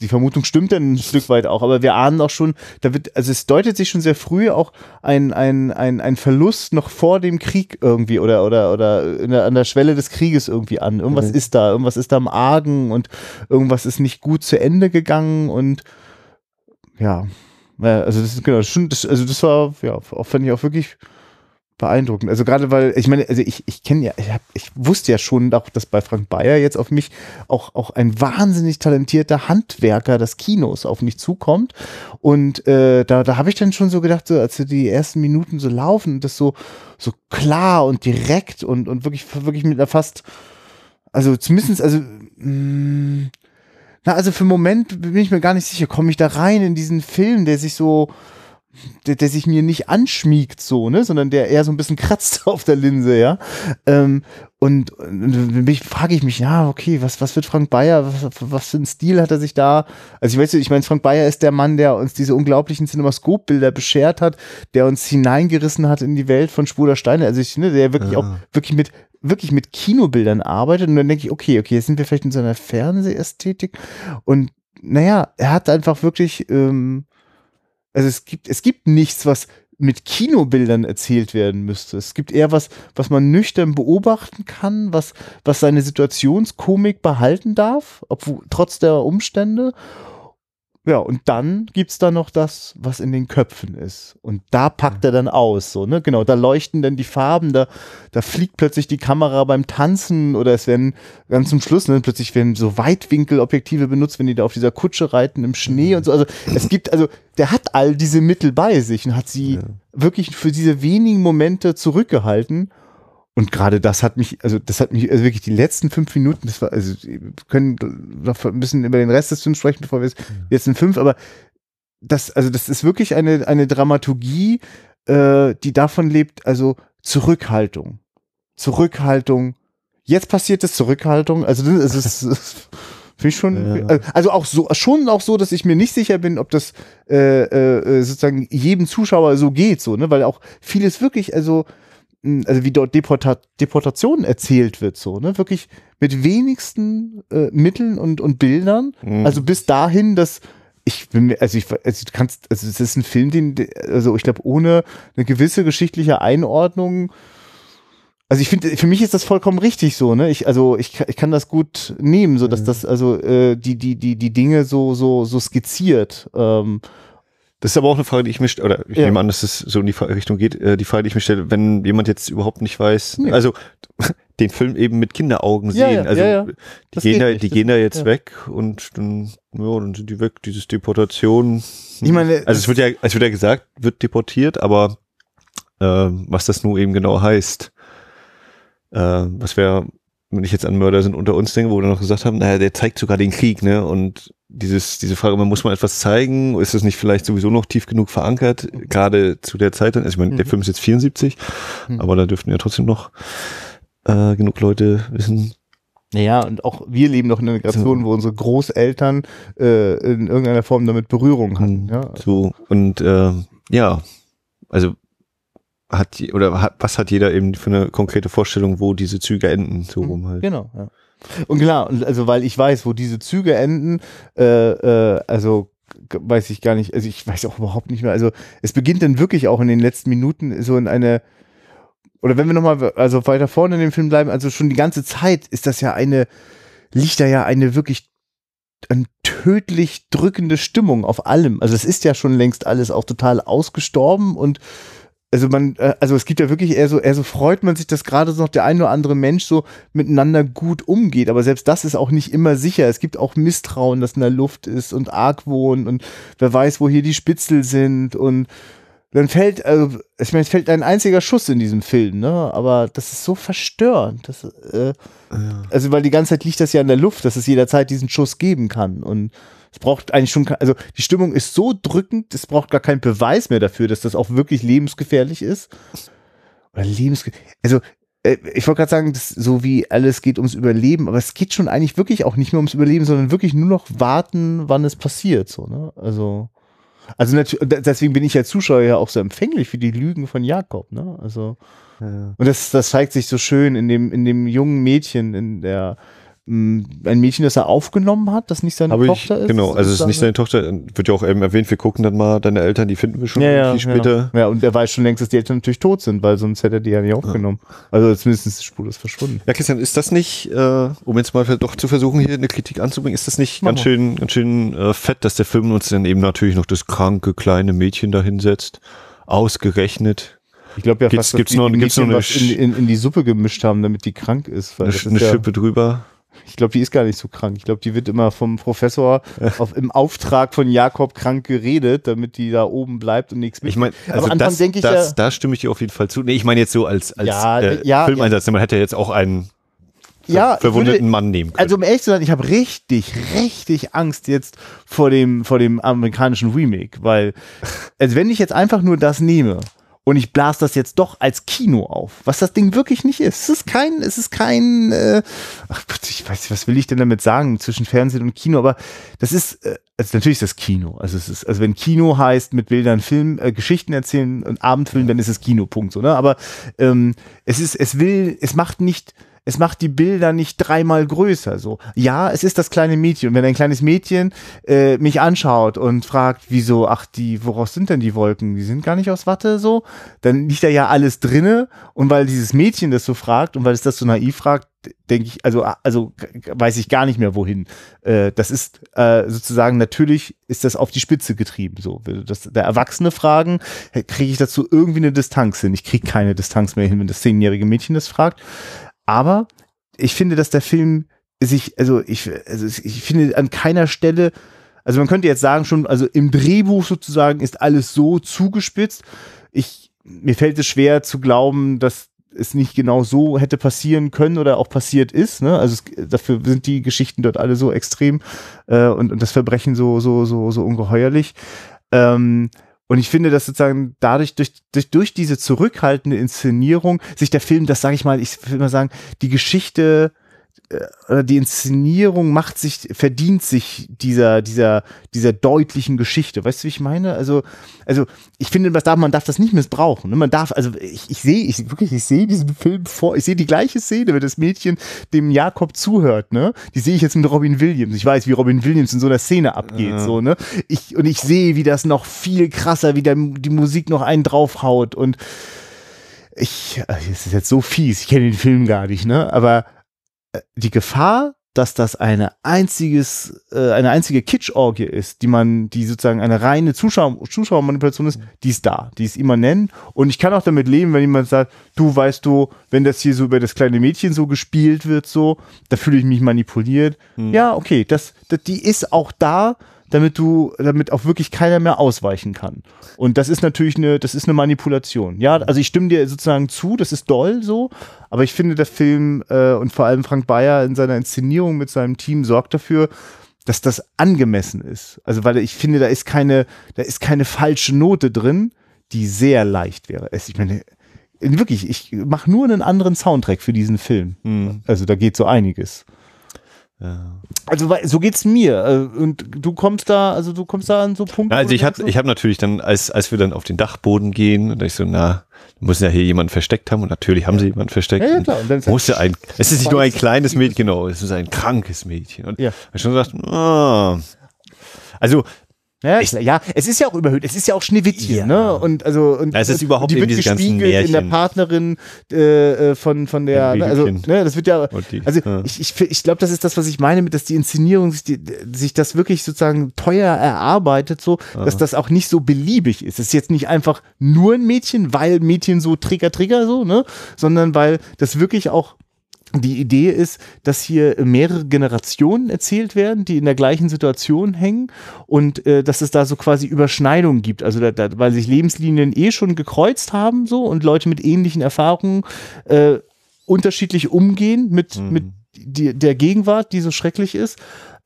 Speaker 2: die Vermutung stimmt dann ein Stück weit auch, aber wir ahnen auch schon, da wird, also es deutet sich schon sehr früh auch ein, ein, ein, ein Verlust noch vor dem Krieg irgendwie oder, oder, oder der, an der Schwelle des Krieges irgendwie an. Irgendwas mhm. ist da, irgendwas ist da im Argen und irgendwas ist nicht gut zu Ende gegangen und ja, also das ist genau, das, also das war, ja, fand ich auch wirklich beeindruckend. Also gerade weil, ich meine, also ich, ich kenne ja, ich, hab, ich wusste ja schon auch, dass bei Frank Bayer jetzt auf mich auch, auch ein wahnsinnig talentierter Handwerker des Kinos auf mich zukommt. Und äh, da, da habe ich dann schon so gedacht, so, als die ersten Minuten so laufen, das so, so klar und direkt und, und wirklich, wirklich mit einer fast, also zumindest, also mh, mm, na, also für einen Moment bin ich mir gar nicht sicher, komme ich da rein in diesen Film, der sich so, der, der sich mir nicht anschmiegt so, ne, sondern der eher so ein bisschen kratzt auf der Linse, ja. Ähm, und, und frage ich mich, ja, okay, was, was wird Frank Bayer, was, was für ein Stil hat er sich da? Also ich weiß nicht, ich meine, Frank Bayer ist der Mann, der uns diese unglaublichen Cinemascope-Bilder beschert hat, der uns hineingerissen hat in die Welt von Spur Steine. Also ich, ne, der wirklich ja. auch wirklich mit wirklich mit Kinobildern arbeitet und dann denke ich, okay, okay, jetzt sind wir vielleicht in so einer Fernsehästhetik und naja, er hat einfach wirklich ähm, also es gibt, es gibt nichts, was mit Kinobildern erzählt werden müsste. Es gibt eher was, was man nüchtern beobachten kann, was, was seine Situationskomik behalten darf, obwohl, trotz der Umstände. Ja, und dann gibt's da noch das, was in den Köpfen ist. Und da packt er dann aus, so, ne? Genau, da leuchten dann die Farben, da, da fliegt plötzlich die Kamera beim Tanzen oder es werden ganz zum Schluss, ne, plötzlich werden so Weitwinkelobjektive benutzt, wenn die da auf dieser Kutsche reiten im Schnee und so. Also es gibt, also der hat all diese Mittel bei sich und hat sie ja. wirklich für diese wenigen Momente zurückgehalten und gerade das hat mich, also das hat mich, also wirklich die letzten fünf Minuten, das war, also wir können noch ein bisschen über den Rest des Films sprechen, bevor wir jetzt sind fünf, aber das, also das ist wirklich eine, eine Dramaturgie, äh, die davon lebt, also Zurückhaltung. Zurückhaltung. Jetzt passiert es Zurückhaltung. Also das ist, finde ich schon, ja. also auch so, schon auch so, dass ich mir nicht sicher bin, ob das äh, äh, sozusagen jedem Zuschauer so geht, so, ne, weil auch vieles wirklich, also also wie dort Deporta Deportation erzählt wird, so, ne? Wirklich mit wenigsten äh, Mitteln und, und Bildern. Mhm. Also bis dahin, dass ich bin mir, also ich, also du kannst, also es ist ein Film, den, also ich glaube, ohne eine gewisse geschichtliche Einordnung, also ich finde, für mich ist das vollkommen richtig so, ne? Ich, also ich, ich kann das gut nehmen, so dass mhm. das, also äh, die, die, die, die Dinge so, so, so skizziert. Ähm,
Speaker 1: das ist aber auch eine Frage, die ich mich, oder ich ja. nehme an, dass es so in die Richtung geht, äh, die Frage, die ich mir stelle, wenn jemand jetzt überhaupt nicht weiß, nee. also den Film eben mit Kinderaugen sehen, ja, ja, also die gehen da, die gehen da jetzt weg und dann, ja, dann sind die weg, dieses Deportation.
Speaker 2: Ich meine,
Speaker 1: also es wird ja, es wird ja gesagt, wird deportiert, aber äh, was das nun eben genau heißt, äh, was wäre wenn ich jetzt an Mörder sind unter uns denke, wo wir noch gesagt haben, naja, der zeigt sogar den Krieg, ne? Und dieses, diese Frage, muss man etwas zeigen? Ist es nicht vielleicht sowieso noch tief genug verankert? Gerade zu der Zeit dann, also ich meine, der Film ist jetzt 74,
Speaker 2: Mhm.
Speaker 1: aber da dürften ja trotzdem noch äh, genug Leute wissen.
Speaker 2: Naja, und auch wir leben noch in einer Generation, wo unsere Großeltern äh, in irgendeiner Form damit Berührung hatten. Ja?
Speaker 1: So, und ähm, ja, also hat oder hat, was hat jeder eben für eine konkrete Vorstellung, wo diese Züge enden, so rum halt.
Speaker 2: Genau, ja. Und klar, also weil ich weiß, wo diese Züge enden, äh, äh, also weiß ich gar nicht, also ich weiß auch überhaupt nicht mehr. Also es beginnt dann wirklich auch in den letzten Minuten so in eine, oder wenn wir nochmal, also weiter vorne in dem Film bleiben, also schon die ganze Zeit ist das ja eine, liegt da ja eine wirklich eine tödlich drückende Stimmung auf allem. Also es ist ja schon längst alles auch total ausgestorben und also man, äh, also es gibt ja wirklich eher so, eher so freut man sich, dass gerade so noch der ein oder andere Mensch so miteinander gut umgeht. Aber selbst das ist auch nicht immer sicher. Es gibt auch Misstrauen, das in der Luft ist und Argwohn und wer weiß, wo hier die Spitzel sind und dann fällt, also, ich meine, es fällt ein einziger Schuss in diesem Film, ne? Aber das ist so verstörend. Das, äh, also, weil die ganze Zeit liegt das ja in der Luft, dass es jederzeit diesen Schuss geben kann. Und es braucht eigentlich schon, also die Stimmung ist so drückend, es braucht gar keinen Beweis mehr dafür, dass das auch wirklich lebensgefährlich ist. Oder lebensgefährlich. Also, äh, ich wollte gerade sagen, so wie alles geht ums Überleben, aber es geht schon eigentlich wirklich auch nicht mehr ums Überleben, sondern wirklich nur noch warten, wann es passiert, so, ne? Also. Also deswegen bin ich als Zuschauer ja auch so empfänglich für die Lügen von Jakob, ne? Also
Speaker 1: Ja.
Speaker 2: und das, das zeigt sich so schön in dem in dem jungen Mädchen, in der ein Mädchen, das er aufgenommen hat, das nicht seine
Speaker 1: Habe ich,
Speaker 2: Tochter ist.
Speaker 1: genau, also es ist nicht
Speaker 2: seine
Speaker 1: Tochter, wird ja auch eben erwähnt, wir gucken dann mal deine Eltern, die finden wir schon
Speaker 2: ja, ja,
Speaker 1: viel später.
Speaker 2: Ja. ja, und er weiß schon längst, dass die Eltern natürlich tot sind, weil sonst hätte er die ja nicht aufgenommen. Also zumindest ist die Spur ist verschwunden.
Speaker 1: Ja, Christian, ist das nicht, äh, um jetzt mal doch zu versuchen, hier eine Kritik anzubringen, ist das nicht ganz schön, ganz schön äh, fett, dass der Film uns dann eben natürlich noch das kranke kleine Mädchen da hinsetzt, ausgerechnet,
Speaker 2: Ich glaube ja
Speaker 1: Gibt's-
Speaker 2: fast,
Speaker 1: gibt's
Speaker 2: die
Speaker 1: noch- gibt's noch eine
Speaker 2: was in, in, in die Suppe gemischt haben, damit die krank ist. Weil
Speaker 1: eine, eine
Speaker 2: ja,
Speaker 1: Schippe drüber.
Speaker 2: Ich glaube, die ist gar nicht so krank. Ich glaube, die wird immer vom Professor auf, im Auftrag von Jakob krank geredet, damit die da oben bleibt und nichts
Speaker 1: Ich meine, also das,
Speaker 2: denke ich
Speaker 1: das,
Speaker 2: ja-
Speaker 1: da stimme ich dir auf jeden Fall zu. Nee, ich meine jetzt so als, als
Speaker 2: Ja,
Speaker 1: äh,
Speaker 2: ja,
Speaker 1: Filmeinsatz, man hätte jetzt auch einen
Speaker 2: ja,
Speaker 1: verwundeten
Speaker 2: würde-
Speaker 1: Mann nehmen können.
Speaker 2: Also um ehrlich zu sein, ich habe richtig, richtig Angst jetzt vor dem, vor dem amerikanischen Remake, weil, also wenn ich jetzt einfach nur das nehme und ich blase das jetzt doch als Kino auf, was das Ding wirklich nicht ist. Es ist kein, es ist kein, äh, ach Gott, ich weiß nicht, was will ich denn damit sagen zwischen Fernsehen und Kino, aber das ist, äh, also natürlich ist das Kino. Also es ist, also wenn Kino heißt mit Bildern, Film, äh, Geschichten erzählen und Abendfilm, dann ist es Kino, Punkt, so, ne? Aber ähm, es ist, es will, es macht nicht, es macht die Bilder nicht dreimal größer. So, ja, es ist das kleine Mädchen. Und wenn ein kleines Mädchen äh, mich anschaut und fragt, wieso, ach, die, woraus sind denn die Wolken? Die sind gar nicht aus Watte, so, dann liegt da ja alles drinne. Und weil dieses Mädchen das so fragt und weil es das so naiv fragt, denke ich, also, also weiß ich gar nicht mehr wohin. Äh, das ist äh, sozusagen natürlich ist das auf die Spitze getrieben. So, das der Erwachsene fragen, kriege ich dazu irgendwie eine Distanz hin. Ich kriege keine Distanz mehr hin, wenn das zehnjährige Mädchen das fragt. Aber ich finde, dass der Film sich, also ich, also ich finde an keiner Stelle, also man könnte jetzt sagen schon, also im Drehbuch sozusagen ist alles so zugespitzt. Ich, mir fällt es schwer zu glauben, dass es nicht genau so hätte passieren können oder auch passiert ist. Ne? Also es, dafür sind die Geschichten dort alle so extrem äh, und, und das Verbrechen so, so, so, so ungeheuerlich. Ähm, und ich finde, dass sozusagen dadurch, durch, durch, durch diese zurückhaltende Inszenierung, sich der Film, das sage ich mal, ich will mal sagen, die Geschichte oder die Inszenierung macht sich, verdient sich dieser, dieser, dieser deutlichen Geschichte. Weißt du, wie ich meine? Also, also ich finde, man darf, man darf das nicht missbrauchen. Ne? Man darf, also ich, ich sehe, ich wirklich, ich sehe diesen Film vor, ich sehe die gleiche Szene, wenn das Mädchen dem Jakob zuhört, ne? Die sehe ich jetzt mit Robin Williams. Ich weiß, wie Robin Williams in so einer Szene abgeht,
Speaker 1: Ja.
Speaker 2: so, ne? Ich, und ich sehe, wie das noch viel krasser, wie der, die Musik noch einen draufhaut und ich, äh, es ist jetzt so fies, ich kenne den Film gar nicht, ne? Aber äh, die Gefahr, dass das eine einziges, äh, eine einzige Kitschorgie ist, die man, die sozusagen eine reine Zuschauer, Zuschauermanipulation ist, die ist da, die ist immanent. Und ich kann auch damit leben, wenn jemand sagt, du weißt du, wenn das hier so über das kleine Mädchen so gespielt wird, so, da fühle ich mich manipuliert. Ja, okay, das, das, die ist auch da, damit du, damit auch wirklich keiner mehr ausweichen kann. Und das ist natürlich eine, das ist eine Manipulation. Ja, also ich stimme dir sozusagen zu, das ist doll so, aber ich finde, der Film äh, und vor allem Frank Bayer in seiner Inszenierung mit seinem Team sorgt dafür, dass das angemessen ist. Also weil ich finde, da ist keine, da ist keine falsche Note drin, die sehr leicht wäre. Es, ich meine, wirklich, ich mache nur einen anderen Soundtrack für diesen Film.
Speaker 1: Hm.
Speaker 2: Also da geht so einiges.
Speaker 1: Ja.
Speaker 2: Also so geht's mir. Äh, Und du kommst da, also du kommst da an so Punkte.
Speaker 1: Also ich hatte,
Speaker 2: denkst,
Speaker 1: ich habe natürlich dann, als, als wir dann auf den Dachboden gehen, und ich so, na, muss ja hier jemanden versteckt haben und natürlich haben sie jemanden versteckt.
Speaker 2: Ja, ja, klar. Und dann ist
Speaker 1: Musste ein, es ist nicht nur ein kleines Mädchen, genau, es ist ein krankes Mädchen. Und
Speaker 2: Ja.
Speaker 1: ich schon gesagt, ah. also
Speaker 2: Ja, ich, ja, es ist ja auch überhöht, es ist ja auch Schneewittchen,
Speaker 1: Ja.
Speaker 2: ne? Und also und
Speaker 1: Ja, es ist überhaupt
Speaker 2: die wird gespiegelt in der. Partnerin äh, äh, von von der, ne, also ne, das wird ja,
Speaker 1: die-
Speaker 2: also
Speaker 1: ja.
Speaker 2: ich ich ich glaube, das ist das, was ich meine, mit dass die Inszenierung sich, die, sich das wirklich sozusagen teuer erarbeitet, so, dass das auch nicht so beliebig ist. Es ist jetzt nicht einfach nur ein Mädchen, weil Mädchen so Trigger Trigger so, ne, sondern weil das wirklich auch die Idee ist, dass hier mehrere Generationen erzählt werden, die in der gleichen Situation hängen und äh, dass es da so quasi Überschneidungen gibt. Also da, da, weil sich Lebenslinien eh schon gekreuzt haben so und Leute mit ähnlichen Erfahrungen äh, unterschiedlich umgehen mit, mit die, der Gegenwart, die so schrecklich ist.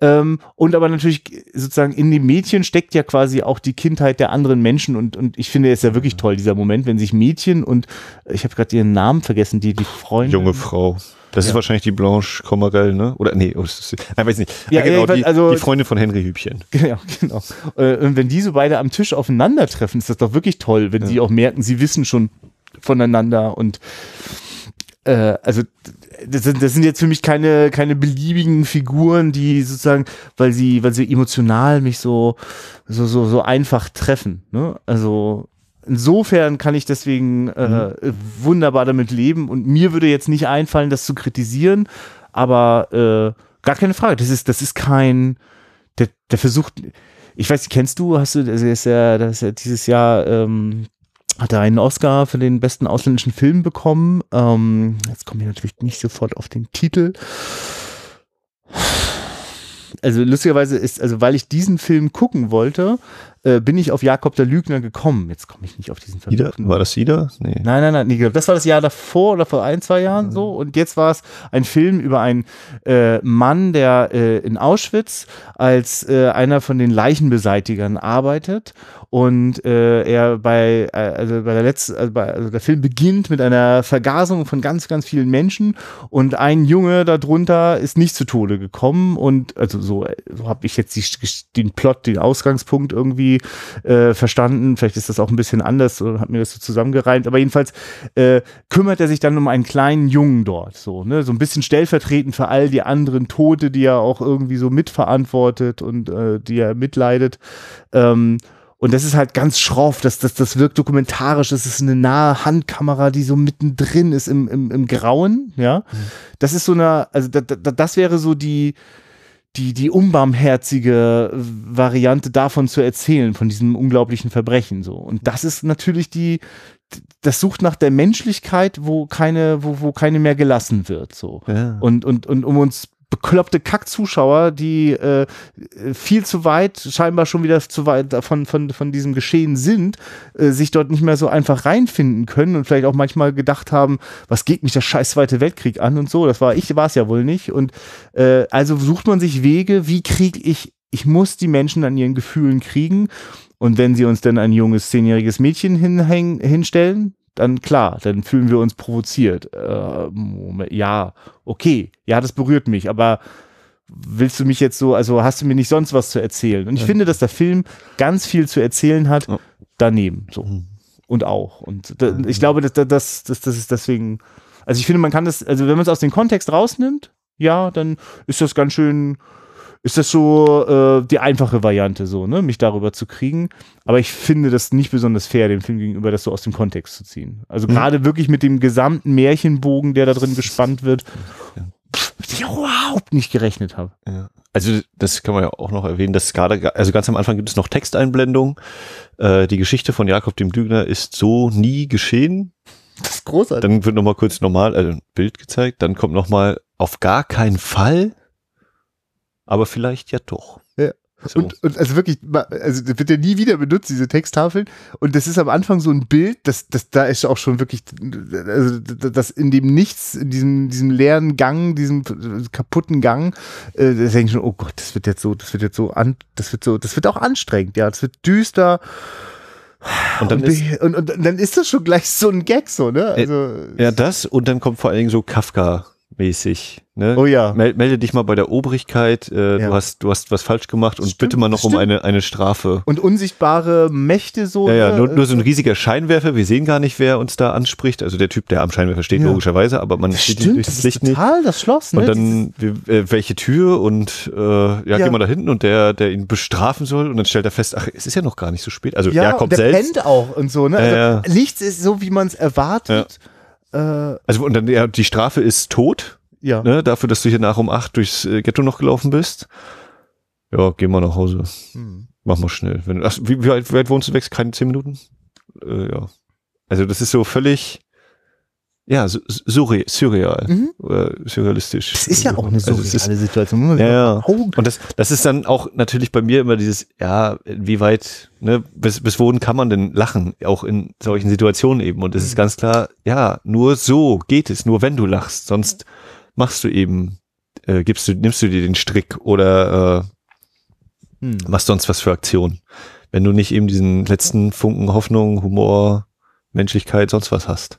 Speaker 2: Ähm, und aber natürlich sozusagen in dem Mädchen steckt ja quasi auch die Kindheit der anderen Menschen und, und ich finde es ja wirklich toll, dieser Moment, wenn sich Mädchen und ich habe gerade ihren Namen vergessen, die, die Freundin.
Speaker 1: junge Frau. Das ist wahrscheinlich die Blanche Commerel, ne? Oder nee, oh, ist, nein, weiß nicht.
Speaker 2: Ja, ja, ich weiß,
Speaker 1: die,
Speaker 2: also-
Speaker 1: die Freundin von Henry Hübchen.
Speaker 2: Genau, genau. Äh, Und wenn die so beide am Tisch aufeinandertreffen, ist das doch wirklich toll, wenn sie auch merken, sie wissen schon voneinander und äh, also das sind, das sind jetzt für mich keine, keine beliebigen Figuren, die sozusagen, weil sie, weil sie emotional mich so, so, so, so einfach treffen. Ne? Also insofern kann ich deswegen äh, wunderbar damit leben und mir würde jetzt nicht einfallen, das zu kritisieren, aber äh, gar keine Frage. Das ist, das ist kein, der, der versucht, ich weiß, kennst du, hast du, das ist ja, das ist ja dieses Jahr, ähm, hat er einen Oscar für den besten ausländischen Film bekommen. Ähm, jetzt komme ich natürlich nicht sofort auf den Titel. Also lustigerweise ist, also weil ich diesen Film gucken wollte, äh, bin ich auf Jakob der Lügner gekommen. Jetzt komme ich nicht auf diesen
Speaker 1: Ida, war das Ida? Nee.
Speaker 2: Nein, nein, nein. Nee, das war das Jahr davor oder vor ein, zwei Jahren so. Und jetzt war es ein Film über einen äh, Mann, der äh, in Auschwitz als äh, einer von den Leichenbeseitigern arbeitet. Und äh, er bei, äh, also bei der letzten, also, bei, also der Film beginnt mit einer Vergasung von ganz, ganz vielen Menschen. Und ein Junge darunter ist nicht zu Tode gekommen. Und also so, so habe ich jetzt die, den Plot, den Ausgangspunkt irgendwie äh, verstanden. Vielleicht ist das auch ein bisschen anders oder hat mir das so zusammengereimt. Aber jedenfalls äh, kümmert er sich dann um einen kleinen Jungen dort. So, ne? so ein bisschen stellvertretend für all die anderen Tote, die er auch irgendwie so mitverantwortet und äh, die er mitleidet. Ähm, und das ist halt ganz schroff, das, das, das wirkt dokumentarisch, das ist eine nahe Handkamera, die so mittendrin ist im, im, im Grauen, ja. Das ist so eine, also da, da, das wäre so die, die, die unbarmherzige Variante davon zu erzählen, von diesem unglaublichen Verbrechen so. Und das ist natürlich die, das sucht nach der Menschlichkeit, wo keine, wo, wo keine mehr gelassen wird, so.
Speaker 1: Ja.
Speaker 2: Und, und, und um uns bekloppte Kackzuschauer, die äh, viel zu weit, scheinbar schon wieder zu weit von, von, von diesem Geschehen sind, äh, sich dort nicht mehr so einfach reinfinden können und vielleicht auch manchmal gedacht haben, was geht mich der scheiß Zweite Weltkrieg an und so. Das war ich, war es ja wohl nicht. Und äh, also sucht man sich Wege, wie kriege ich, ich muss die Menschen an ihren Gefühlen kriegen. Und wenn sie uns dann ein junges, zehnjähriges Mädchen hinhängen, hinstellen, dann klar, dann fühlen wir uns provoziert. Äh, ja, okay, ja, das berührt mich, aber willst du mich jetzt so, also hast du mir nicht sonst was zu erzählen? Und ich finde, dass der Film ganz viel zu erzählen hat,
Speaker 1: Ja.
Speaker 2: daneben, so. Und auch. Und da, ich glaube, dass, dass, dass das ist deswegen, also ich finde, man kann das, also wenn man es aus dem Kontext rausnimmt, ja, dann ist das ganz schön, ist das so äh, die einfache Variante, so, ne, mich darüber zu kriegen. Aber ich finde das nicht besonders fair, dem Film gegenüber, das so aus dem Kontext zu ziehen. Also gerade wirklich mit dem gesamten Märchenbogen, der da drin gespannt wird, pff, mit dem ich überhaupt nicht gerechnet habe.
Speaker 1: Ja. Also das kann man ja auch noch erwähnen, dass gerade, also ganz am Anfang gibt es noch Texteinblendung. Äh, die Geschichte von Jakob dem Lügner ist so nie geschehen.
Speaker 2: Das ist großartig.
Speaker 1: Dann wird nochmal kurz normal, also ein Bild gezeigt, dann kommt nochmal auf gar keinen Fall, aber vielleicht ja doch.
Speaker 2: Ja.
Speaker 1: So.
Speaker 2: Und, und also wirklich, also das wird ja nie wieder benutzt, diese Texttafeln. Und das ist am Anfang so ein Bild, das, das, da ist auch schon wirklich, also das in dem Nichts, in diesem, diesem leeren Gang, diesem kaputten Gang, äh, da denke ich schon, oh Gott, das wird jetzt so, das wird jetzt so an, das wird so, das wird auch anstrengend, ja, das wird düster.
Speaker 1: Und dann,
Speaker 2: Und,
Speaker 1: ist,
Speaker 2: und, und, dann ist das schon gleich so ein Gag, so, ne? Also,
Speaker 1: ja, das und dann kommt vor allen Dingen so Kafka-mäßig. Ne?
Speaker 2: oh ja.
Speaker 1: Mel melde dich mal bei der Obrigkeit, äh,
Speaker 2: Ja.
Speaker 1: du, hast, du hast was falsch gemacht und
Speaker 2: Stimmt,
Speaker 1: bitte mal noch um
Speaker 2: stimmt.
Speaker 1: eine, eine Strafe.
Speaker 2: Und unsichtbare Mächte so.
Speaker 1: Ja, ja,
Speaker 2: ne?
Speaker 1: nur, nur so ein riesiger Scheinwerfer. Wir sehen gar nicht, wer uns da anspricht. Also der Typ, der am Scheinwerfer steht,
Speaker 2: Ja.
Speaker 1: logischerweise, aber man
Speaker 2: Das
Speaker 1: sieht
Speaker 2: stimmt,
Speaker 1: durch
Speaker 2: das
Speaker 1: das
Speaker 2: ist
Speaker 1: Licht nicht.
Speaker 2: total das Schloss, ne?
Speaker 1: Und dann, äh, welche Tür und äh, ja,
Speaker 2: Ja.
Speaker 1: geh mal da hinten und der, der ihn bestrafen soll und dann stellt er fest, ach, es ist ja noch gar nicht so spät. Also
Speaker 2: ja,
Speaker 1: Jakob
Speaker 2: und der
Speaker 1: selbst.
Speaker 2: pennt auch und so, ne? Also,
Speaker 1: Ja,
Speaker 2: Nichts ist so, wie man es erwartet. Äh,
Speaker 1: Also und dann ja, die Strafe ist tot,
Speaker 2: ja.
Speaker 1: ne, dafür, dass du hier nach um acht durchs äh, Ghetto noch gelaufen bist. Ja, geh mal nach Hause.
Speaker 2: Hm.
Speaker 1: Mach mal schnell. Wenn, ach, wie, wie, weit, wie weit wohnst du weg? Keine zehn Minuten? Äh, ja. Also das ist so völlig, ja, su- surre surreal.
Speaker 2: Mhm.
Speaker 1: Oder surrealistisch.
Speaker 2: Das ist ja auch eine
Speaker 1: Also
Speaker 2: so
Speaker 1: es ist,
Speaker 2: Situation.
Speaker 1: Ja, ja. Und das, das ist dann auch natürlich bei mir immer dieses, ja, wie weit, ne, bis, bis wohin kann man denn lachen? Auch in solchen Situationen eben. Und es ist ganz klar, ja, nur so geht es, nur wenn du lachst. Sonst machst du eben, äh, gibst du, nimmst du dir den Strick oder äh,
Speaker 2: Hm.
Speaker 1: machst sonst was für Aktionen. Wenn du nicht eben diesen letzten Funken Hoffnung, Humor, Menschlichkeit, sonst was hast.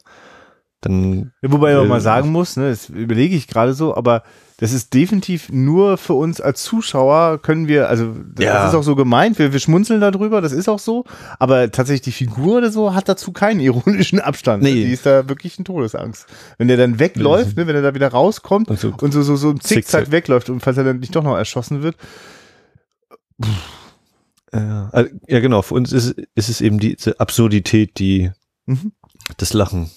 Speaker 1: Dann
Speaker 2: Ja, Wobei man
Speaker 1: Äh,
Speaker 2: mal sagen muss, ne, das überlege ich gerade so, aber das ist definitiv nur für uns als Zuschauer können wir, also das
Speaker 1: Ja.
Speaker 2: ist auch so gemeint, wir, wir schmunzeln darüber, das ist auch so, aber tatsächlich die Figur oder so hat dazu keinen ironischen Abstand.
Speaker 1: Nee.
Speaker 2: Die ist da wirklich in Todesangst. Wenn der dann wegläuft, ne, wenn er da wieder rauskommt
Speaker 1: und so
Speaker 2: und so, so, so im Zickzack
Speaker 1: Zickzack.
Speaker 2: wegläuft und falls er dann nicht doch noch erschossen wird,
Speaker 1: Ja, also, ja, genau. Für uns ist, ist es eben diese Absurdität, die
Speaker 2: Mhm.
Speaker 1: das Lachen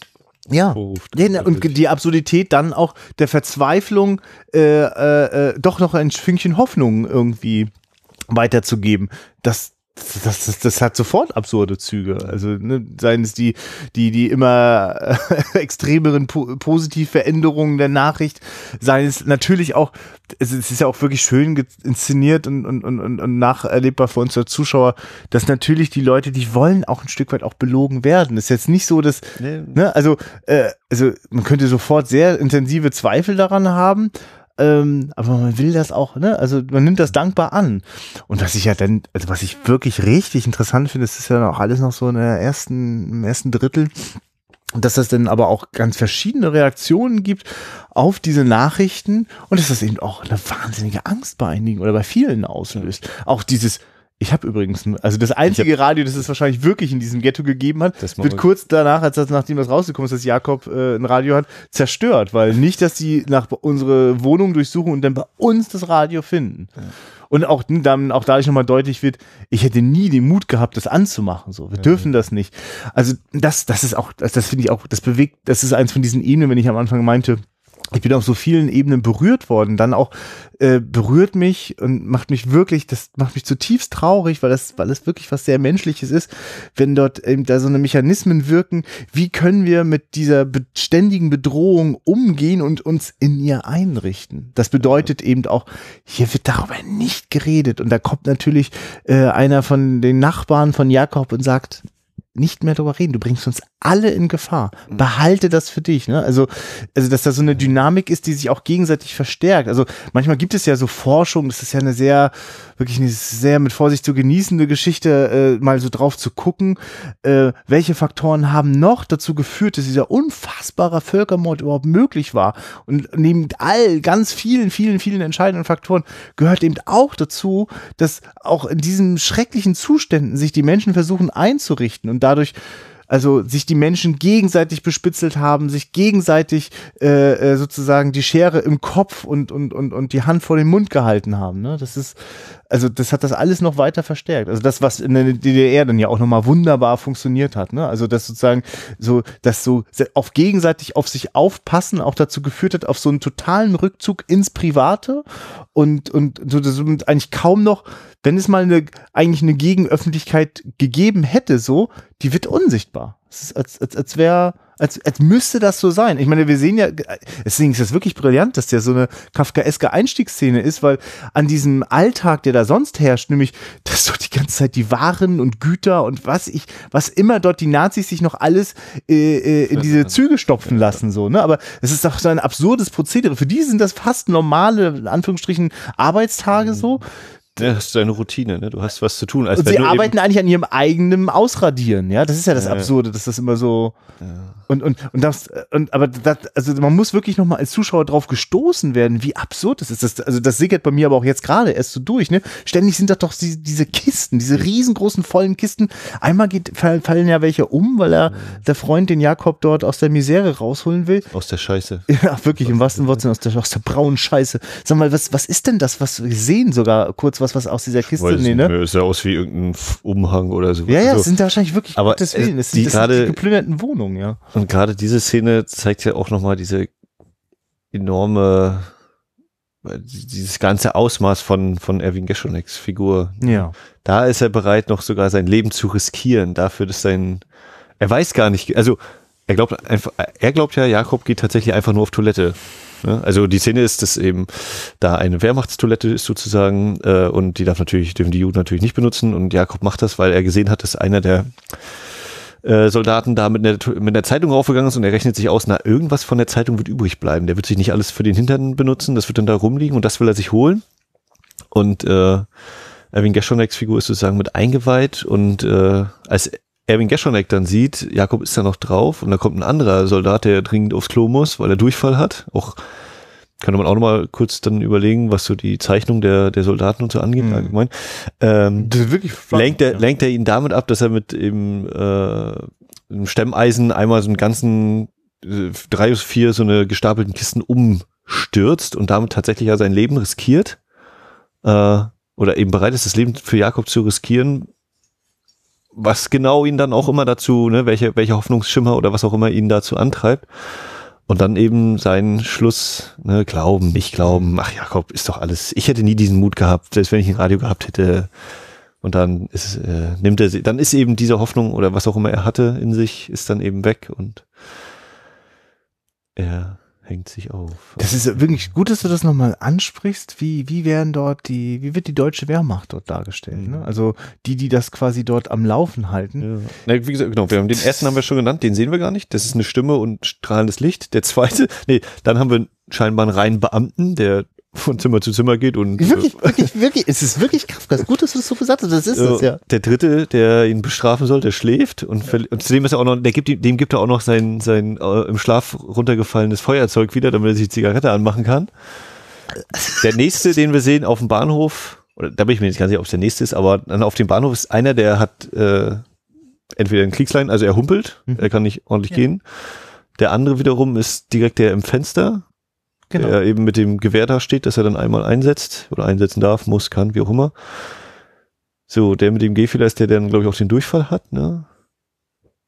Speaker 2: ja.
Speaker 1: vorruft.
Speaker 2: Ja, ne, und die Absurdität dann auch der Verzweiflung, äh, äh, äh, doch noch ein Fünkchen Hoffnung irgendwie weiterzugeben. Das, das, das, das hat sofort absurde Züge. Also, ne, seien es die, die, die immer äh, extremeren po Positivveränderungen der Nachricht, seien es natürlich auch, es, es ist ja auch wirklich schön inszeniert und, und, und, und nacherlebbar für uns als Zuschauer, dass natürlich die Leute, die wollen auch ein Stück weit auch belogen werden. Es ist jetzt nicht so, dass
Speaker 1: Nee,
Speaker 2: Ne, also, äh, also man könnte sofort sehr intensive Zweifel daran haben, ähm, aber man will das auch, ne? Also man nimmt das dankbar an. Und was ich ja dann, also was ich wirklich richtig interessant finde, das ist ja auch alles noch so in der ersten, im ersten Drittel, dass es dann aber auch ganz verschiedene Reaktionen gibt auf diese Nachrichten und dass das eben auch eine wahnsinnige Angst bei einigen oder bei vielen auslöst. Auch dieses, ich habe übrigens, also das einzige Radio, das es wahrscheinlich wirklich in diesem Ghetto gegeben hat, wird kurz danach, als das, nachdem das rausgekommen ist, dass Jakob äh, ein Radio hat, zerstört, weil nicht, dass die nach unsere Wohnung durchsuchen und dann bei uns das Radio finden. Und auch dann auch dadurch nochmal deutlich wird, ich hätte nie den Mut gehabt, das anzumachen. So, wir dürfen das nicht. Also das, das ist auch, das, das finde ich auch, das bewegt, das ist eins von diesen Ebenen, wenn ich am Anfang meinte, ich bin auf so vielen Ebenen berührt worden. Dann auch äh, berührt mich und macht mich wirklich, das macht mich zutiefst traurig, weil das, weil es wirklich was sehr Menschliches ist, wenn dort eben da so eine Mechanismen wirken. Wie können wir mit dieser beständigen Bedrohung umgehen und uns in ihr einrichten? Das bedeutet eben auch, hier wird darüber nicht geredet. Und da kommt natürlich äh, einer von den Nachbarn von Jakob und sagt, nicht mehr darüber reden. Du bringst uns alle in Gefahr. Behalte das für dich. Ne? Also, also, dass da so eine Dynamik ist, die sich auch gegenseitig verstärkt. Also, manchmal gibt es ja so Forschung, das ist ja eine sehr, wirklich eine sehr mit Vorsicht zu genießende Geschichte, äh, mal so drauf zu gucken, äh, welche Faktoren haben noch dazu geführt, dass dieser unfassbare Völkermord überhaupt möglich war. Und neben all ganz vielen, vielen, vielen entscheidenden Faktoren gehört eben auch dazu, dass auch in diesen schrecklichen Zuständen sich die Menschen versuchen einzurichten und dadurch also sich die Menschen gegenseitig bespitzelt haben, sich gegenseitig äh, äh, sozusagen die Schere im Kopf und, und, und, und die Hand vor den Mund gehalten haben. Ne? Das ist, also das hat das alles noch weiter verstärkt. Also das, was in der DDR dann ja auch nochmal wunderbar funktioniert hat. Ne? Also das sozusagen so, dass so auf gegenseitig auf sich aufpassen auch dazu geführt hat, auf so einen totalen Rückzug ins Private und, und so, eigentlich kaum noch, wenn es mal eine, eigentlich eine Gegenöffentlichkeit gegeben hätte, so, die wird unsichtbar. Es ist, als, als, als wäre, als, als müsste das so sein. Ich meine, wir sehen ja, deswegen ist das wirklich brillant, dass der so eine kafkaeske Einstiegsszene ist, weil an diesem Alltag, der da sonst herrscht, nämlich, dass doch die ganze Zeit die Waren und Güter und was ich, was immer dort die Nazis sich noch alles äh, äh, in diese Züge stopfen lassen, so, ne? Aber es ist doch so ein absurdes Prozedere. Für die sind das fast normale, in Anführungsstrichen, Arbeitstage so.
Speaker 1: Ja, hast du deine Routine, ne? Du hast was zu tun.
Speaker 2: Und sie arbeiten eigentlich an ihrem eigenen Ausradieren, ja. Das ist ja das Absurde, dass das immer so. Ja. Und, und, und das, und, aber das, also man muss wirklich nochmal als Zuschauer drauf gestoßen werden, wie absurd das ist. Das, also das sickert bei mir aber auch jetzt gerade erst so durch, ne? Ständig sind das doch die, diese Kisten, diese riesengroßen vollen Kisten. Einmal geht, fallen ja welche um, weil er, der Freund den Jakob dort aus der Misere rausholen will.
Speaker 1: Aus der Scheiße.
Speaker 2: Ja, wirklich, im wahrsten Worte aus der, aus der braunen Scheiße. Sag mal, was, was ist denn das, was wir sehen sogar kurz, was, was aus dieser Kiste,
Speaker 1: nee, ne? Es sah aus wie irgendein Umhang oder so.
Speaker 2: Ja, ja,
Speaker 1: also,
Speaker 2: es sind wahrscheinlich wirklich
Speaker 1: aber Gottes Willen. Es sind, die, grade,
Speaker 2: die geplünderten Wohnungen, ja.
Speaker 1: Und gerade diese Szene zeigt ja auch nochmal diese enorme, dieses ganze Ausmaß von, von Erwin Geschoneks Figur.
Speaker 2: Ja.
Speaker 1: Da ist er bereit, noch sogar sein Leben zu riskieren, dafür, dass sein, er weiß gar nicht, also, er glaubt einfach, er glaubt ja, Jakob geht tatsächlich einfach nur auf Toilette. Ne? Also die Szene ist, dass eben da eine Wehrmachtstoilette ist sozusagen äh, und die darf natürlich, dürfen die Juden natürlich nicht benutzen und Jakob macht das, weil er gesehen hat, dass einer der äh, Soldaten da mit einer, mit einer Zeitung raufgegangen ist und er rechnet sich aus, na, irgendwas von der Zeitung wird übrig bleiben. Der wird sich nicht alles für den Hintern benutzen, das wird dann da rumliegen und das will er sich holen. Und äh, Erwin Geschoneks Figur ist sozusagen mit eingeweiht und äh, als Erwin Geschonek dann sieht, Jakob ist da noch drauf und da kommt ein anderer Soldat, der dringend aufs Klo muss, weil er Durchfall hat. Auch könnte man auch nochmal kurz dann überlegen, was so die Zeichnung der, der Soldaten und so angeht. Mhm. Allgemein. Ähm,
Speaker 2: das ist wirklich
Speaker 1: lenkt, er, ja. lenkt er ihn damit ab, dass er mit eben, äh, einem Stemmeisen einmal so einen ganzen äh, drei bis vier so eine gestapelten Kisten umstürzt und damit tatsächlich ja sein Leben riskiert. Äh, oder eben bereit ist, das Leben für Jakob zu riskieren, was genau ihn dann auch immer dazu, ne, welche, welche Hoffnungsschimmer oder was auch immer ihn dazu antreibt. Und dann eben sein Schluss, ne, glauben, nicht glauben, ach Jakob, ist doch alles, ich hätte nie diesen Mut gehabt, selbst wenn ich ein Radio gehabt hätte. Und dann ist, äh, nimmt er dann ist eben diese Hoffnung oder was auch immer er hatte in sich, ist dann eben weg und er hängt sich auf.
Speaker 2: Das ist wirklich gut, dass du das nochmal ansprichst. Wie, wie werden dort die, wie wird die deutsche Wehrmacht dort dargestellt? Ne? Also die, die das quasi dort am Laufen halten.
Speaker 1: Ja. Na, wie gesagt, genau, wir haben den ersten haben wir schon genannt, den sehen wir gar nicht. Das ist eine Stimme und strahlendes Licht. Der zweite, nee, dann haben wir scheinbar einen reinen Beamten, der von Zimmer zu Zimmer geht und
Speaker 2: wirklich, äh, wirklich, wirklich, es ist wirklich Kafka. Gut, dass du das so gesagt hast. Das ist es ja.
Speaker 1: Der dritte, der ihn bestrafen soll, der schläft und, ja. und zudem ist er auch noch, der gibt ihm, dem gibt er auch noch sein sein äh, im Schlaf runtergefallenes Feuerzeug wieder, damit er sich Zigarette anmachen kann. Der nächste, den wir sehen auf dem Bahnhof, oder da bin ich mir nicht ganz sicher, ob es der nächste ist, aber dann auf dem Bahnhof ist einer, der hat äh, entweder einen Kriegslein, also er humpelt, mhm. er kann nicht ordentlich ja. gehen. Der andere wiederum ist direkt der im Fenster genau. der eben mit dem Gewehr da steht, dass er dann einmal einsetzt oder einsetzen darf, muss, kann, wie auch immer. So, der mit dem Gehfehler ist der, der dann, glaube ich, auch den Durchfall hat, ne?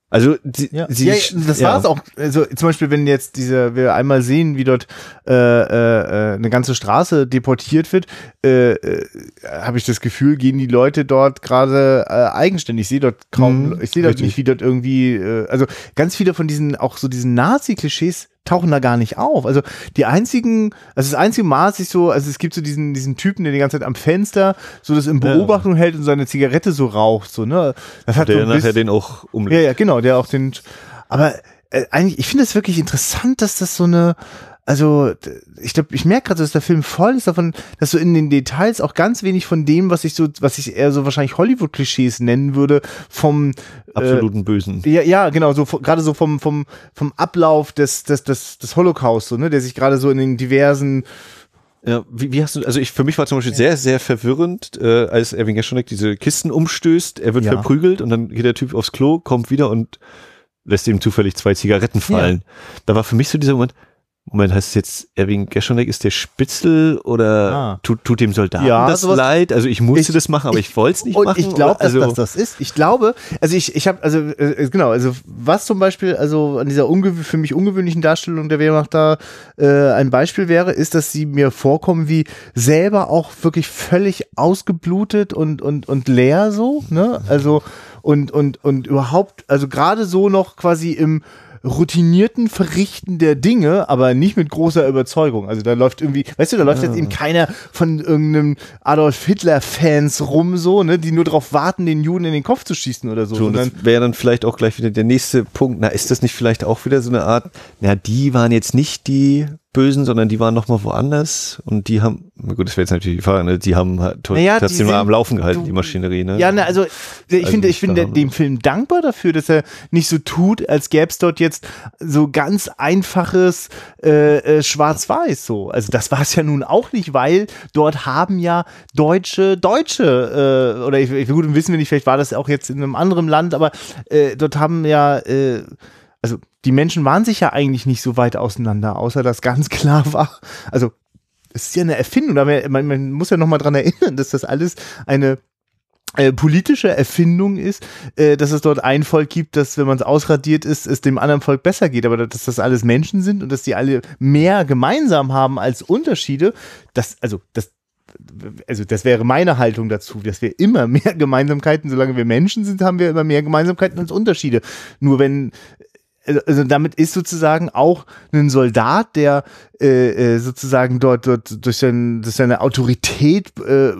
Speaker 2: Also die, ja. sie, ja, das ja. war es auch. Also zum Beispiel, wenn jetzt diese wir einmal sehen, wie dort äh, äh, eine ganze Straße deportiert wird, äh, äh, habe ich das Gefühl, gehen die Leute dort gerade äh, eigenständig. Ich sehe dort kaum, mhm, ich sehe dort nicht, wie dort irgendwie, äh, also ganz viele von diesen auch so diesen Nazi-Klischees tauchen da gar nicht auf. Also die einzigen, also das einzige Mal, ich so, also es gibt so diesen, diesen Typen, der die ganze Zeit am Fenster so das in Beobachtung ja. hält und seine Zigarette so raucht, so, ne?
Speaker 1: Das hat der so nachher den auch
Speaker 2: umlegt. Ja, ja, genau, der auch den, aber äh, eigentlich, ich finde es wirklich interessant, dass das so eine, also ich glaube, ich merke gerade, dass der Film voll ist davon, dass so in den Details auch ganz wenig von dem, was ich so, was ich eher so wahrscheinlich Hollywood-Klischees nennen würde, vom
Speaker 1: äh, absoluten äh, Bösen.
Speaker 2: Ja, ja, genau, so gerade so vom vom vom Ablauf des des des, des Holocaust, so ne, der sich gerade so in den diversen
Speaker 1: ja, wie, wie hast du, also ich, für mich war zum Beispiel ja. sehr, sehr verwirrend, äh, als Erwin Geschonek diese Kisten umstößt, er wird ja. verprügelt und dann geht der Typ aufs Klo, kommt wieder und lässt ihm zufällig zwei Zigaretten fallen. Ja. Da war für mich so dieser Moment, Moment, heißt es jetzt, Erwin Geschonek ist der Spitzel oder
Speaker 2: Ah.
Speaker 1: tut, tut dem Soldaten
Speaker 2: Ja,
Speaker 1: das
Speaker 2: sowas-
Speaker 1: leid? Also ich musste
Speaker 2: Ich-
Speaker 1: das machen, aber ich, wollte es nicht
Speaker 2: und
Speaker 1: machen.
Speaker 2: ich glaube,
Speaker 1: also,
Speaker 2: dass das das ist. Ich glaube, also ich, ich habe, also äh, genau, also was zum Beispiel, also an dieser für mich ungewöhnlichen Darstellung der Wehrmacht da äh, ein Beispiel wäre, ist, dass sie mir vorkommen wie selber auch wirklich völlig ausgeblutet und und und leer so, ne? Also und und und überhaupt, also gerade so noch quasi im routinierten Verrichten der Dinge, aber nicht mit großer Überzeugung. Also da läuft irgendwie, weißt du, da läuft jetzt eben keiner von irgendeinem Adolf Hitler-Fans rum, so, ne, die nur darauf warten, den Juden in den Kopf zu schießen oder so.
Speaker 1: So, das wäre dann vielleicht auch gleich wieder der nächste Punkt. Na, ist das nicht vielleicht auch wieder so eine Art, na, die waren jetzt nicht die Bösen, sondern die waren noch mal woanders und die haben, gut, das wäre jetzt natürlich die Frage, ne? die haben halt
Speaker 2: Naja,
Speaker 1: mal
Speaker 2: sind-
Speaker 1: am Laufen gehalten,
Speaker 2: du-
Speaker 1: die Maschinerie, ne?
Speaker 2: ja, ne, also ich
Speaker 1: Also
Speaker 2: finde, ich finde dem Film dankbar dafür, dass er nicht so tut, als gäbe es dort jetzt so ganz einfaches äh, äh, Schwarz-Weiß so. Also das war es ja nun auch nicht, weil dort haben ja Deutsche, Deutsche, äh, oder ich, ich, gut, wissen wir nicht, vielleicht war das auch jetzt in einem anderen Land, aber äh, dort haben ja, äh, also die Menschen waren sich ja eigentlich nicht so weit auseinander, außer dass ganz klar war, also es ist ja eine Erfindung, man, man muss ja nochmal dran erinnern, dass das alles eine äh, politische Erfindung ist, äh, dass es dort ein Volk gibt, das, wenn man es ausradiert ist, es dem anderen Volk besser geht, aber dass das alles Menschen sind und dass die alle mehr gemeinsam haben als Unterschiede, das, also das also das wäre meine Haltung dazu, dass wir immer mehr Gemeinsamkeiten, solange wir Menschen sind, haben wir immer mehr Gemeinsamkeiten als Unterschiede. Nur wenn also- also damit ist sozusagen auch ein Soldat, der äh, äh, sozusagen dort, dort durch, sein, durch seine Autorität äh,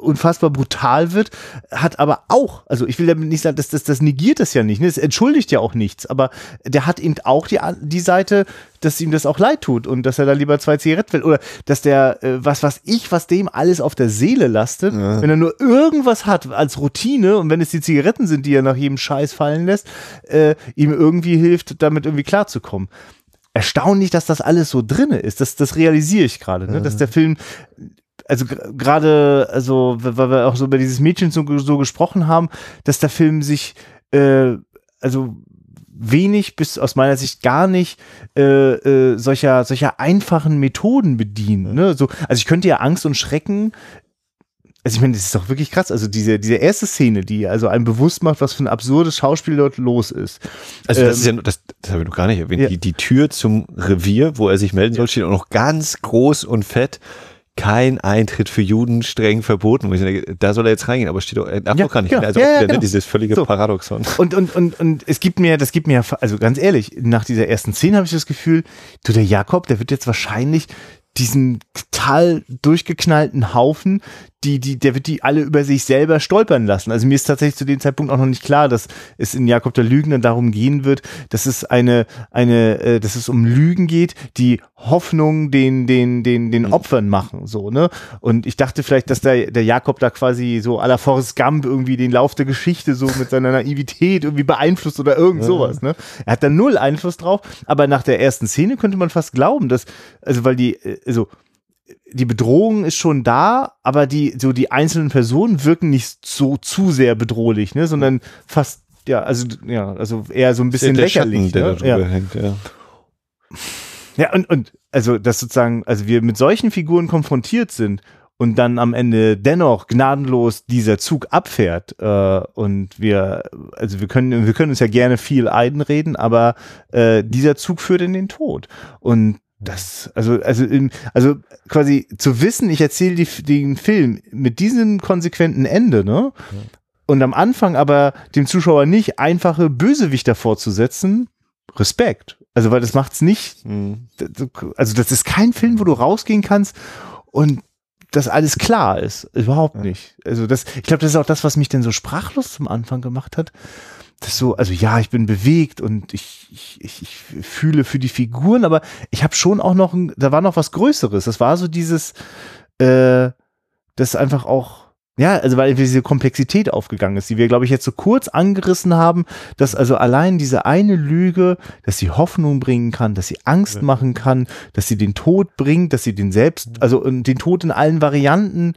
Speaker 2: unfassbar brutal wird, hat aber auch, also ich will damit nicht sagen, dass das, das negiert das ja nicht, ne? es entschuldigt ja auch nichts, aber der hat eben auch die, die Seite, dass ihm das auch leid tut und dass er da lieber zwei Zigaretten will oder dass der, äh, was was ich, was dem alles auf der Seele lastet, wenn er nur irgendwas hat als Routine und wenn es die Zigaretten sind, die er nach jedem Scheiß fallen lässt, äh, ihm irgendwie hilft, damit irgendwie klarzukommen erstaunlich, dass das alles so drinne ist. Das, das realisiere ich gerade, ne? dass der Film, also gerade, also weil wir auch so über dieses Mädchen so, so gesprochen haben, dass der Film sich, äh, also wenig bis aus meiner Sicht gar nicht äh, äh, solcher solcher einfachen Methoden bedienen. Ne? So, also ich könnte ja Angst und Schrecken also ich meine, das ist doch wirklich krass. Also diese, diese erste Szene, die also einem bewusst macht, was für ein absurdes Schauspiel dort los ist.
Speaker 1: Also das
Speaker 2: Ähm,
Speaker 1: ist ja, das, das habe ich noch gar nicht erwähnt.
Speaker 2: ja.
Speaker 1: Die, die Tür zum Revier, wo er sich melden soll, steht auch noch ganz groß und fett. Kein Eintritt für Juden streng verboten. Da soll er jetzt reingehen, aber steht doch, darf
Speaker 2: Ja,
Speaker 1: doch gar nicht.
Speaker 2: genau.
Speaker 1: Also
Speaker 2: Ja, ja,
Speaker 1: wieder, ne,
Speaker 2: genau.
Speaker 1: dieses völlige
Speaker 2: So.
Speaker 1: Paradoxon.
Speaker 2: Und, und, und, und es gibt mir, das gibt mir, also ganz ehrlich, nach dieser ersten Szene habe ich das Gefühl, du, der Jakob, der wird jetzt wahrscheinlich diesen total durchgeknallten Haufen, die, die, der wird die alle über sich selber stolpern lassen. Also mir ist tatsächlich zu dem Zeitpunkt auch noch nicht klar, dass es in Jakob der Lügner darum gehen wird, dass es eine, eine, äh, dass es um Lügen geht, die Hoffnung den, den, den, den Opfern machen, so, ne? Und ich dachte vielleicht, dass der, der Jakob da quasi so à la Forrest Gump irgendwie den Lauf der Geschichte so mit seiner Naivität irgendwie beeinflusst oder irgend sowas, ne? Er hat da null Einfluss drauf, aber nach der ersten Szene könnte man fast glauben, dass, also weil die, äh, also, die Bedrohung ist schon da, aber die, so die einzelnen Personen wirken nicht so zu sehr bedrohlich, ne, sondern fast, ja, also, ja, also eher so ein bisschen
Speaker 1: der
Speaker 2: lächerlich.
Speaker 1: Schatten, der
Speaker 2: ne?
Speaker 1: da
Speaker 2: ja.
Speaker 1: hängt, ja.
Speaker 2: Ja, und, und also das sozusagen, also wir mit solchen Figuren konfrontiert sind und dann am Ende dennoch gnadenlos dieser Zug abfährt äh, und wir, also wir können, wir können uns ja gerne viel einreden, aber äh, dieser Zug führt in den Tod und das, also, also, im, also quasi zu wissen, ich erzähle die, den Film mit diesem konsequenten Ende, ne? Und am Anfang aber dem Zuschauer nicht einfache Bösewichter vorzusetzen, Respekt. Also, weil das macht's nicht
Speaker 1: Mhm.
Speaker 2: also das ist kein Film, wo du rausgehen kannst und das alles klar ist. Überhaupt nicht. Also das, ich glaube, das ist auch das, was mich denn so sprachlos zum Anfang gemacht hat. Das so, also ja, ich bin bewegt und ich, ich, ich, ich fühle für die Figuren, aber ich habe schon auch noch, ein, da war noch was Größeres. Das war so dieses, äh, das einfach auch, ja, also weil diese Komplexität aufgegangen ist, die wir, glaube ich, jetzt so kurz angerissen haben, dass also allein diese eine Lüge, dass sie Hoffnung bringen kann, dass sie Angst machen kann, dass sie den Tod bringt, dass sie den selbst, also äh, den Tod in allen Varianten.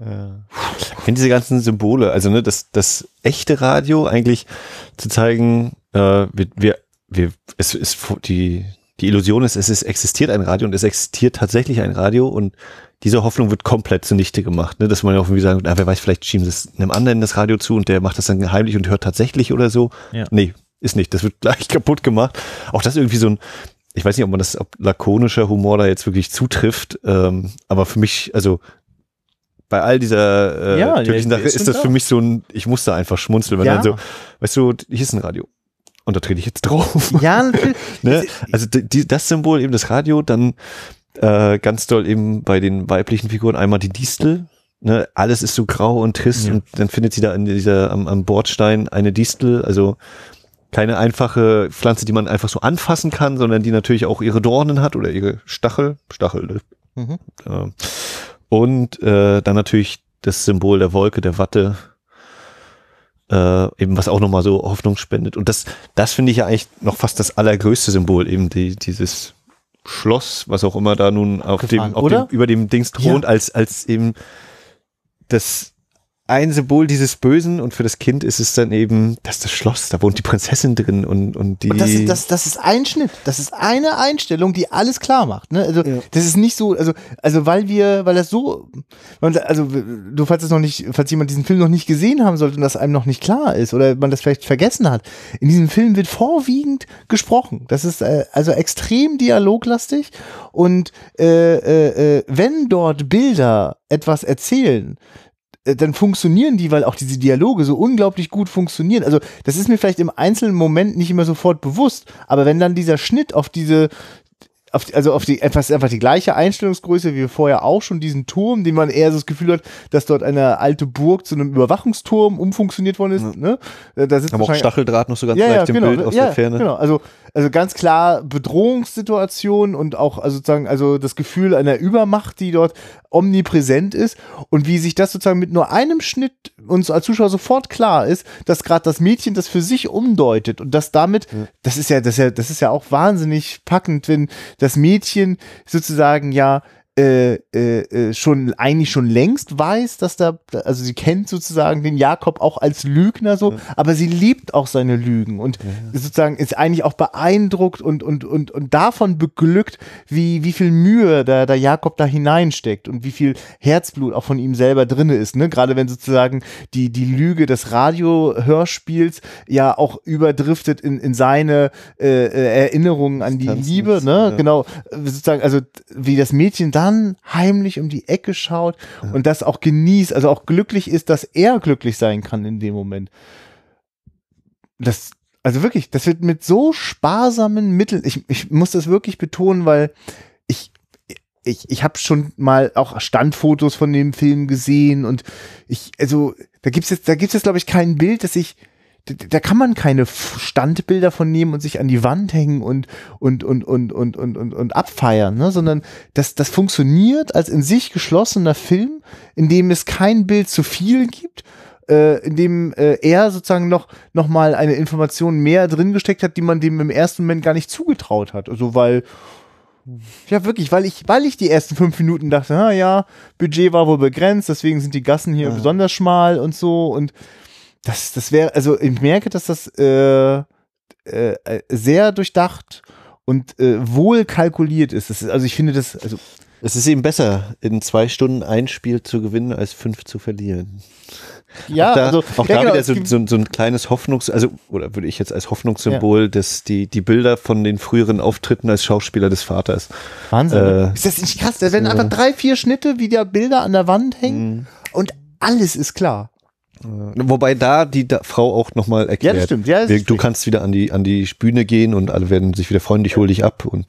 Speaker 1: Ich finde diese ganzen Symbole, also ne, das, das echte Radio eigentlich zu zeigen, äh, wir, wir, wir, es ist die, die Illusion ist, es ist, existiert ein Radio und es existiert tatsächlich ein Radio und diese Hoffnung wird komplett zunichte gemacht, ne? dass man ja auch irgendwie sagen, na, wer weiß, vielleicht schieben sie es einem anderen das Radio zu und der macht das dann heimlich und hört tatsächlich oder so.
Speaker 2: Ja.
Speaker 1: Nee, ist nicht. Das wird gleich kaputt gemacht. Auch das irgendwie so ein, ich weiß nicht, ob man das, ob lakonischer Humor da jetzt wirklich zutrifft, ähm, aber für mich, also bei all dieser äh,
Speaker 2: Ja, der-
Speaker 1: Sache
Speaker 2: ist
Speaker 1: das für mich so ein, ich muss da einfach schmunzeln, weil
Speaker 2: Ja.
Speaker 1: dann so, weißt du, hier ist ein Radio. Und da trete ich jetzt drauf.
Speaker 2: Ja, natürlich.
Speaker 1: Ne? Also die, die, das Symbol eben das Radio, dann äh, ganz doll eben bei den weiblichen Figuren einmal die Distel. Ne? Alles ist so grau und trist
Speaker 2: Ja.
Speaker 1: und dann findet sie da in dieser am, am Bordstein eine Distel, also keine einfache Pflanze, die man einfach so anfassen kann, sondern die natürlich auch ihre Dornen hat oder ihre Stachel, Stachel. Ne?
Speaker 2: Mhm.
Speaker 1: Äh, und äh, dann natürlich das Symbol der Wolke, der Watte, äh, eben was auch nochmal so Hoffnung spendet. Und das, das finde ich ja eigentlich noch fast das allergrößte Symbol, eben die, dieses Schloss, was auch immer da nun auf dem, auf dem, über dem Dings thront, als, als eben das ein Symbol dieses Bösen und für das Kind ist es dann eben, das ist das Schloss, da wohnt die Prinzessin drin und, und die.
Speaker 2: Und das ist, das, das ist ein Schnitt. Das ist eine Einstellung, die alles klar macht. Ne? Also
Speaker 1: Ja.
Speaker 2: das ist nicht so, also, also weil wir, weil das so, also du, falls es noch nicht, falls jemand diesen Film noch nicht gesehen haben sollte und das einem noch nicht klar ist oder man das vielleicht vergessen hat, in diesem Film wird vorwiegend gesprochen. Das ist äh, also extrem dialoglastig und äh, äh, äh, wenn dort Bilder etwas erzählen, äh, dann funktionieren die, weil auch diese Dialoge so unglaublich gut funktionieren. Also das ist mir vielleicht im einzelnen Moment nicht immer sofort bewusst, aber wenn dann dieser Schnitt auf diese auf, die- also auf die etwas einfach die gleiche Einstellungsgröße wie vorher auch schon diesen Turm, den man eher so das Gefühl hat, dass dort eine alte Burg zu einem Überwachungsturm umfunktioniert worden ist. Ne? Äh, Da sitzt
Speaker 1: aber auch Stacheldraht noch so ganz
Speaker 2: ja, ja,
Speaker 1: leicht im
Speaker 2: genau,
Speaker 1: Bild aus
Speaker 2: ja,
Speaker 1: der Ferne.
Speaker 2: Genau, also, also ganz klar Bedrohungssituation und auch also sozusagen also das Gefühl einer Übermacht, die dort omnipräsent ist und wie sich das sozusagen mit nur einem Schnitt uns als Zuschauer sofort klar ist, dass gerade das Mädchen das für sich umdeutet und das damit, das ist ja, das ist ja, das ist ja auch wahnsinnig packend, wenn das Mädchen sozusagen ja äh, äh, äh, schon eigentlich schon längst weiß, dass da, also sie kennt sozusagen den Jakob auch als Lügner so, aber sie liebt auch seine Lügen und sozusagen ist eigentlich auch beeindruckt und, und, und, und davon beglückt, wie, wie viel Mühe da, der Jakob da hineinsteckt und wie viel Herzblut auch von ihm selber drinne ist, ne? Gerade wenn sozusagen die, die Lüge des Radiohörspiels ja auch überdriftet in, in seine äh, äh, Erinnerungen an die Liebe, ne?
Speaker 1: ja.
Speaker 2: Genau, sozusagen, also wie das Mädchen dann heimlich um die Ecke schaut und das auch genießt, also auch glücklich ist, dass er glücklich sein kann in dem Moment. Das, also wirklich, das wird mit so sparsamen Mitteln, ich, ich muss das wirklich betonen, weil ich, ich, ich habe schon mal auch Standfotos von dem Film gesehen und ich, also da gibt's jetzt, jetzt glaube ich kein Bild, das ich, da, kann man keine Standbilder von nehmen und sich an die Wand hängen und und und und und und und, und abfeiern, ne? sondern das das funktioniert als in sich geschlossener Film, in dem es kein Bild zu viel gibt, äh, in dem äh, er sozusagen noch noch mal eine Information mehr drin gesteckt hat, die man dem im ersten Moment gar nicht zugetraut hat, also weil ja, wirklich, weil ich, weil ich die ersten fünf Minuten dachte, na ja, Budget war wohl begrenzt, deswegen sind die Gassen hier besonders schmal und so und das, das wäre, also ich merke, dass das äh, äh, sehr durchdacht und äh, wohl kalkuliert ist. Das ist. Also ich finde das, also
Speaker 1: Es ist eben besser, in zwei Stunden ein Spiel zu gewinnen, als fünf zu verlieren.
Speaker 2: ja,
Speaker 1: auch da,
Speaker 2: also
Speaker 1: auch
Speaker 2: ja,
Speaker 1: da
Speaker 2: genau,
Speaker 1: wieder so, so, so ein kleines Hoffnungs-, also, oder würde ich jetzt als Hoffnungssymbol, dass die, die Bilder von den früheren Auftritten als Schauspieler des Vaters.
Speaker 2: Wahnsinn.
Speaker 1: äh,
Speaker 2: ist das nicht krass? Da werden einfach drei, vier Schnitte, wie da Bilder an der Wand hängen und alles ist klar.
Speaker 1: Wobei da die da Frau auch nochmal erklärt.
Speaker 2: Ja, das stimmt. Ja, das
Speaker 1: du
Speaker 2: richtig.
Speaker 1: kannst wieder an die, an die Bühne gehen und alle werden sich wieder freuen, ich hol dich ab und,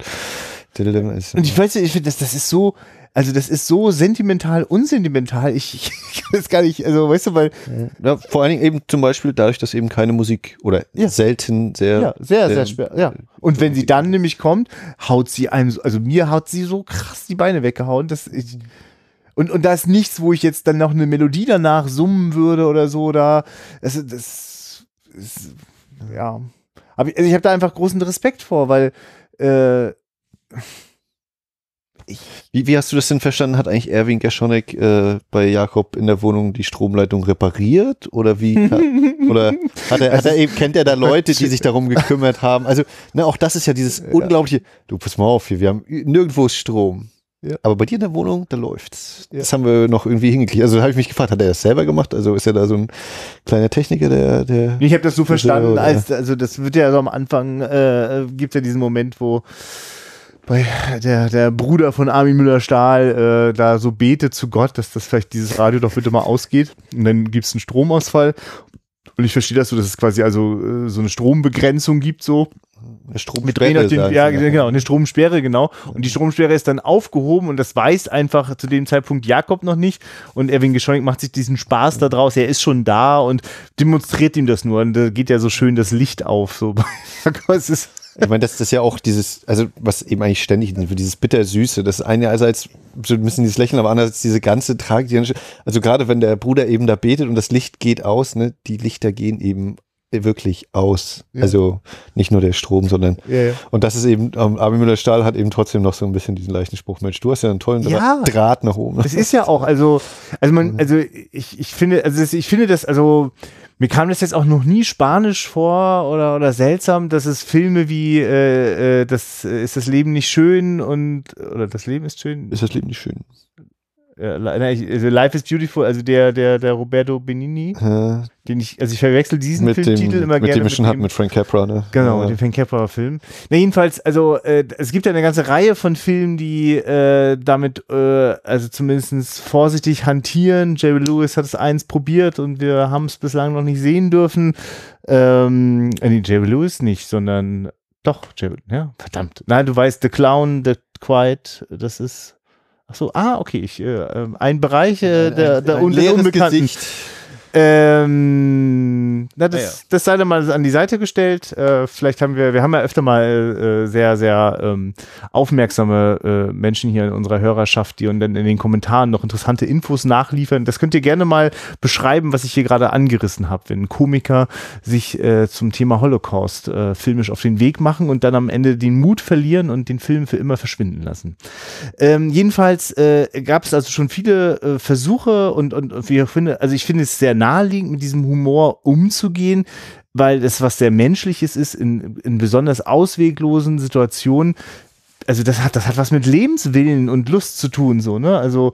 Speaker 2: Und ich weiß nicht, ich finde, das, das ist so, also das ist so sentimental, unsentimental. Ich, ich, ich kann das gar nicht, also weißt du, weil,
Speaker 1: ja, vor allen Dingen eben zum Beispiel dadurch, dass eben keine Musik oder
Speaker 2: Ja.
Speaker 1: selten sehr,
Speaker 2: ja, sehr, sehr schwer, ja. Und wenn sie dann nämlich kommt, haut sie einem, so- also mir hat sie so krass die Beine weggehauen, dass ich, und, und da ist nichts, wo ich jetzt dann noch eine Melodie danach summen würde oder so, da, also das, ist, ja. Aber ich, also ich habe da einfach großen Respekt vor, weil, äh,
Speaker 1: wie, wie hast du das denn verstanden? Hat eigentlich Erwin Geschonek äh, bei Jakob in der Wohnung die Stromleitung repariert? Oder wie? oder hat er, hat er eben, kennt er da Leute, die sich darum gekümmert haben? Also, ne, auch das ist ja dieses unglaubliche, du pass mal auf hier, wir haben nirgendwo ist Strom. Ja. Aber bei dir in der Wohnung, da läuft's. Ja. Das haben wir noch irgendwie hingekriegt. Also habe ich mich gefragt, hat er das selber gemacht? Also ist er da so ein kleiner Techniker, der. der
Speaker 2: ich habe das so verstanden, als, also das wird ja so am Anfang, äh, gibt ja diesen Moment, wo bei der, der Bruder von Armin Müller-Stahl äh, da so betet zu Gott, dass das vielleicht dieses Radio doch bitte mal ausgeht. Und dann gibt es einen Stromausfall. Und ich verstehe das so, dass es quasi also äh, so eine Strombegrenzung gibt, so.
Speaker 1: Eine Stromsperre.
Speaker 2: Den, ja, genau, eine Stromsperre, genau. Und die Stromsperre ist dann aufgehoben und das weiß einfach zu dem Zeitpunkt Jakob noch nicht. Und Erwin Gescheunig macht sich diesen Spaß da draus. Er ist schon da und demonstriert ihm das nur. Und da geht ja so schön das Licht auf. So.
Speaker 1: es ist ich meine, das, das ist ja auch dieses, also was eben eigentlich ständig, dieses Bittersüße, das eine einerseits so ein bisschen dieses Lächeln, aber andererseits diese ganze Tragik, also gerade wenn der Bruder eben da betet und das Licht geht aus, ne, die Lichter gehen eben wirklich aus. Ja. Also nicht nur der Strom, sondern ja, ja. und das ist eben, ähm, Armin Müller-Stahl hat eben trotzdem noch so ein bisschen diesen leichten Spruch, Mensch, du hast ja einen tollen Dra Draht nach oben.
Speaker 2: Das ist ja auch, also, also man, also ich, ich finde, also ich finde das, also mir kam das jetzt auch noch nie spanisch vor oder, oder seltsam, dass es Filme wie äh, äh, das äh, ist das Leben nicht schön und oder das Leben ist schön.
Speaker 1: Ist das Leben nicht schön?
Speaker 2: Also Life is Beautiful, also der, der, der Roberto Benini, äh, den ich, also ich verwechsel diesen
Speaker 1: Filmtitel dem, immer mit gerne. Dem mit schon hatten mit Frank Capra, ne?
Speaker 2: Genau, ja. dem Frank Capra-Film. Na, jedenfalls, also äh, es gibt ja eine ganze Reihe von Filmen, die äh, damit, äh, also zumindest vorsichtig hantieren. Jerry Lewis hat es eins probiert und wir haben es bislang noch nicht sehen dürfen. Ähm, äh, nee, Jerry Lewis nicht, sondern doch, Jerry, ja, verdammt. Nein, du weißt, The Clown, The Quiet, das ist Ach so, ah, okay, ich, äh, ähm, ein Bereich äh, der, der, ein der Unbekannten. Gesicht. Ähm, na, das, ja, ja. das sei dann mal an die Seite gestellt. Äh, vielleicht haben wir, wir haben ja öfter mal äh, sehr, sehr ähm, aufmerksame äh, Menschen hier in unserer Hörerschaft, die und dann in den Kommentaren noch interessante Infos nachliefern. Das könnt ihr gerne mal beschreiben, was ich hier gerade angerissen habe, wenn Komiker sich äh, zum Thema Holocaust äh, filmisch auf den Weg machen und dann am Ende den Mut verlieren und den Film für immer verschwinden lassen. Ähm, jedenfalls äh, gab es also schon viele äh, Versuche und, und, und wie ich finde, also ich finde es sehr naheliegend, mit diesem Humor umzugehen, weil das was sehr Menschliches ist, in, in besonders ausweglosen Situationen. Also das hat, das hat was mit Lebenswillen und Lust zu tun, so, ne? Also,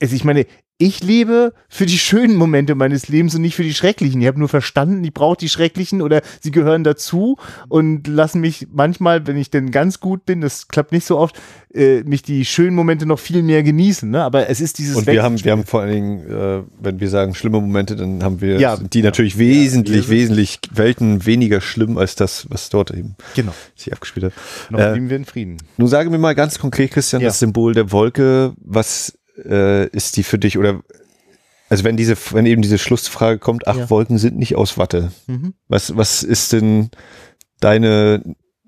Speaker 2: also ich meine, ich lebe für die schönen Momente meines Lebens und nicht für die schrecklichen. Ich habe nur verstanden, ich brauche die schrecklichen oder sie gehören dazu und lassen mich manchmal, wenn ich denn ganz gut bin, das klappt nicht so oft, äh, mich die schönen Momente noch viel mehr genießen. Ne? Aber es ist dieses
Speaker 1: Und wir haben, wir haben vor allen Dingen, äh, wenn wir sagen schlimme Momente, dann haben wir ja, die natürlich ja, wesentlich, ja, wesentlich Welten weniger schlimm als das, was dort eben
Speaker 2: genau.
Speaker 1: sich abgespielt hat.
Speaker 2: Noch äh, leben wir in Frieden.
Speaker 1: Nun sage mir mal ganz konkret, Christian, das Symbol der Wolke, was äh, ist die für dich oder also wenn diese, wenn eben diese Schlussfrage kommt, ach, ja. Wolken sind nicht aus Watte. Mhm. Was, was ist denn deine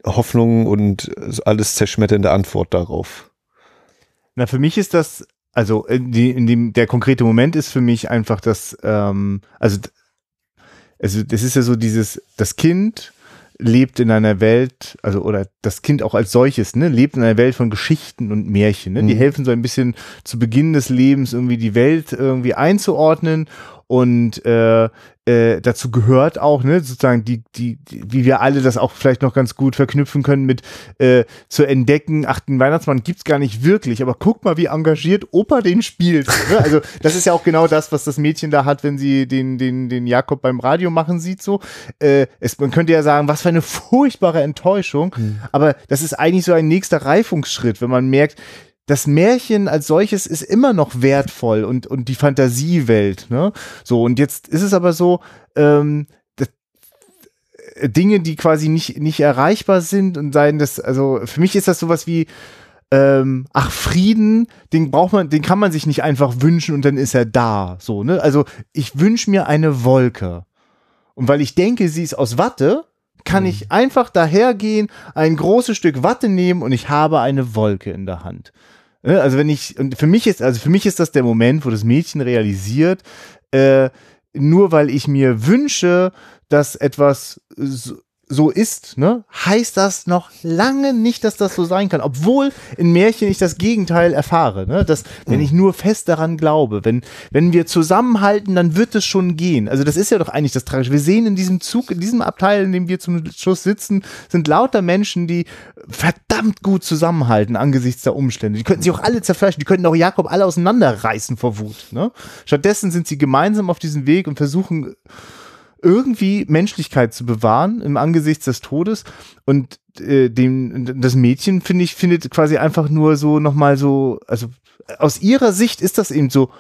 Speaker 1: Hoffnung und alles zerschmetternde Antwort darauf?
Speaker 2: Na, für mich ist das, also in, die, in dem, der konkrete Moment ist für mich einfach das, ähm, also, also das ist ja so dieses, das Kind lebt in einer Welt, also oder das Kind auch als solches, ne, lebt in einer Welt von Geschichten und Märchen. Ne? Die mhm. helfen so ein bisschen zu Beginn des Lebens irgendwie die Welt irgendwie einzuordnen und äh, äh, dazu gehört auch, ne, sozusagen die, die, die, wie wir alle das auch vielleicht noch ganz gut verknüpfen können mit äh, zu entdecken, ach, den Weihnachtsmann gibt's gar nicht wirklich, aber guck mal, wie engagiert Opa den spielt. Ne? Also das ist ja auch genau das, was das Mädchen da hat, wenn sie den, den, den Jakob beim Radio machen sieht so. Äh, es, man könnte ja sagen, was für eine furchtbare Enttäuschung, mhm. aber das ist eigentlich so ein nächster Reifungsschritt, wenn man merkt, das Märchen als solches ist immer noch wertvoll und, und die Fantasiewelt. Ne? So, und jetzt ist es aber so, ähm, das, äh, Dinge, die quasi nicht, nicht erreichbar sind und seien das, also für mich ist das sowas wie, ähm, ach, Frieden, den braucht man, den kann man sich nicht einfach wünschen und dann ist er da. So, ne? Also ich wünsche mir eine Wolke. Und weil ich denke, sie ist aus Watte, kann mhm. ich einfach dahergehen, ein großes Stück Watte nehmen und ich habe eine Wolke in der Hand. Ne, also wenn ich, und für mich ist, also für mich ist das der Moment, wo das Mädchen realisiert, äh, nur weil ich mir wünsche, dass etwas so, so ist, ne, heißt das noch lange nicht, dass das so sein kann. Obwohl in Märchen ich das Gegenteil erfahre, ne, dass wenn ich nur fest daran glaube, wenn wenn wir zusammenhalten, dann wird es schon gehen. Also das ist ja doch eigentlich das Tragische. Wir sehen in diesem Zug, in diesem Abteil, in dem wir zum Schluss sitzen, sind lauter Menschen, die verdammt gut zusammenhalten angesichts der Umstände. Die könnten sich auch alle zerfleischen, die könnten auch Jakob alle auseinanderreißen vor Wut. Ne? Stattdessen sind sie gemeinsam auf diesem Weg und versuchen irgendwie Menschlichkeit zu bewahren im Angesichts des Todes und äh, dem das Mädchen finde ich findet quasi einfach nur so noch mal so also aus ihrer Sicht ist das eben so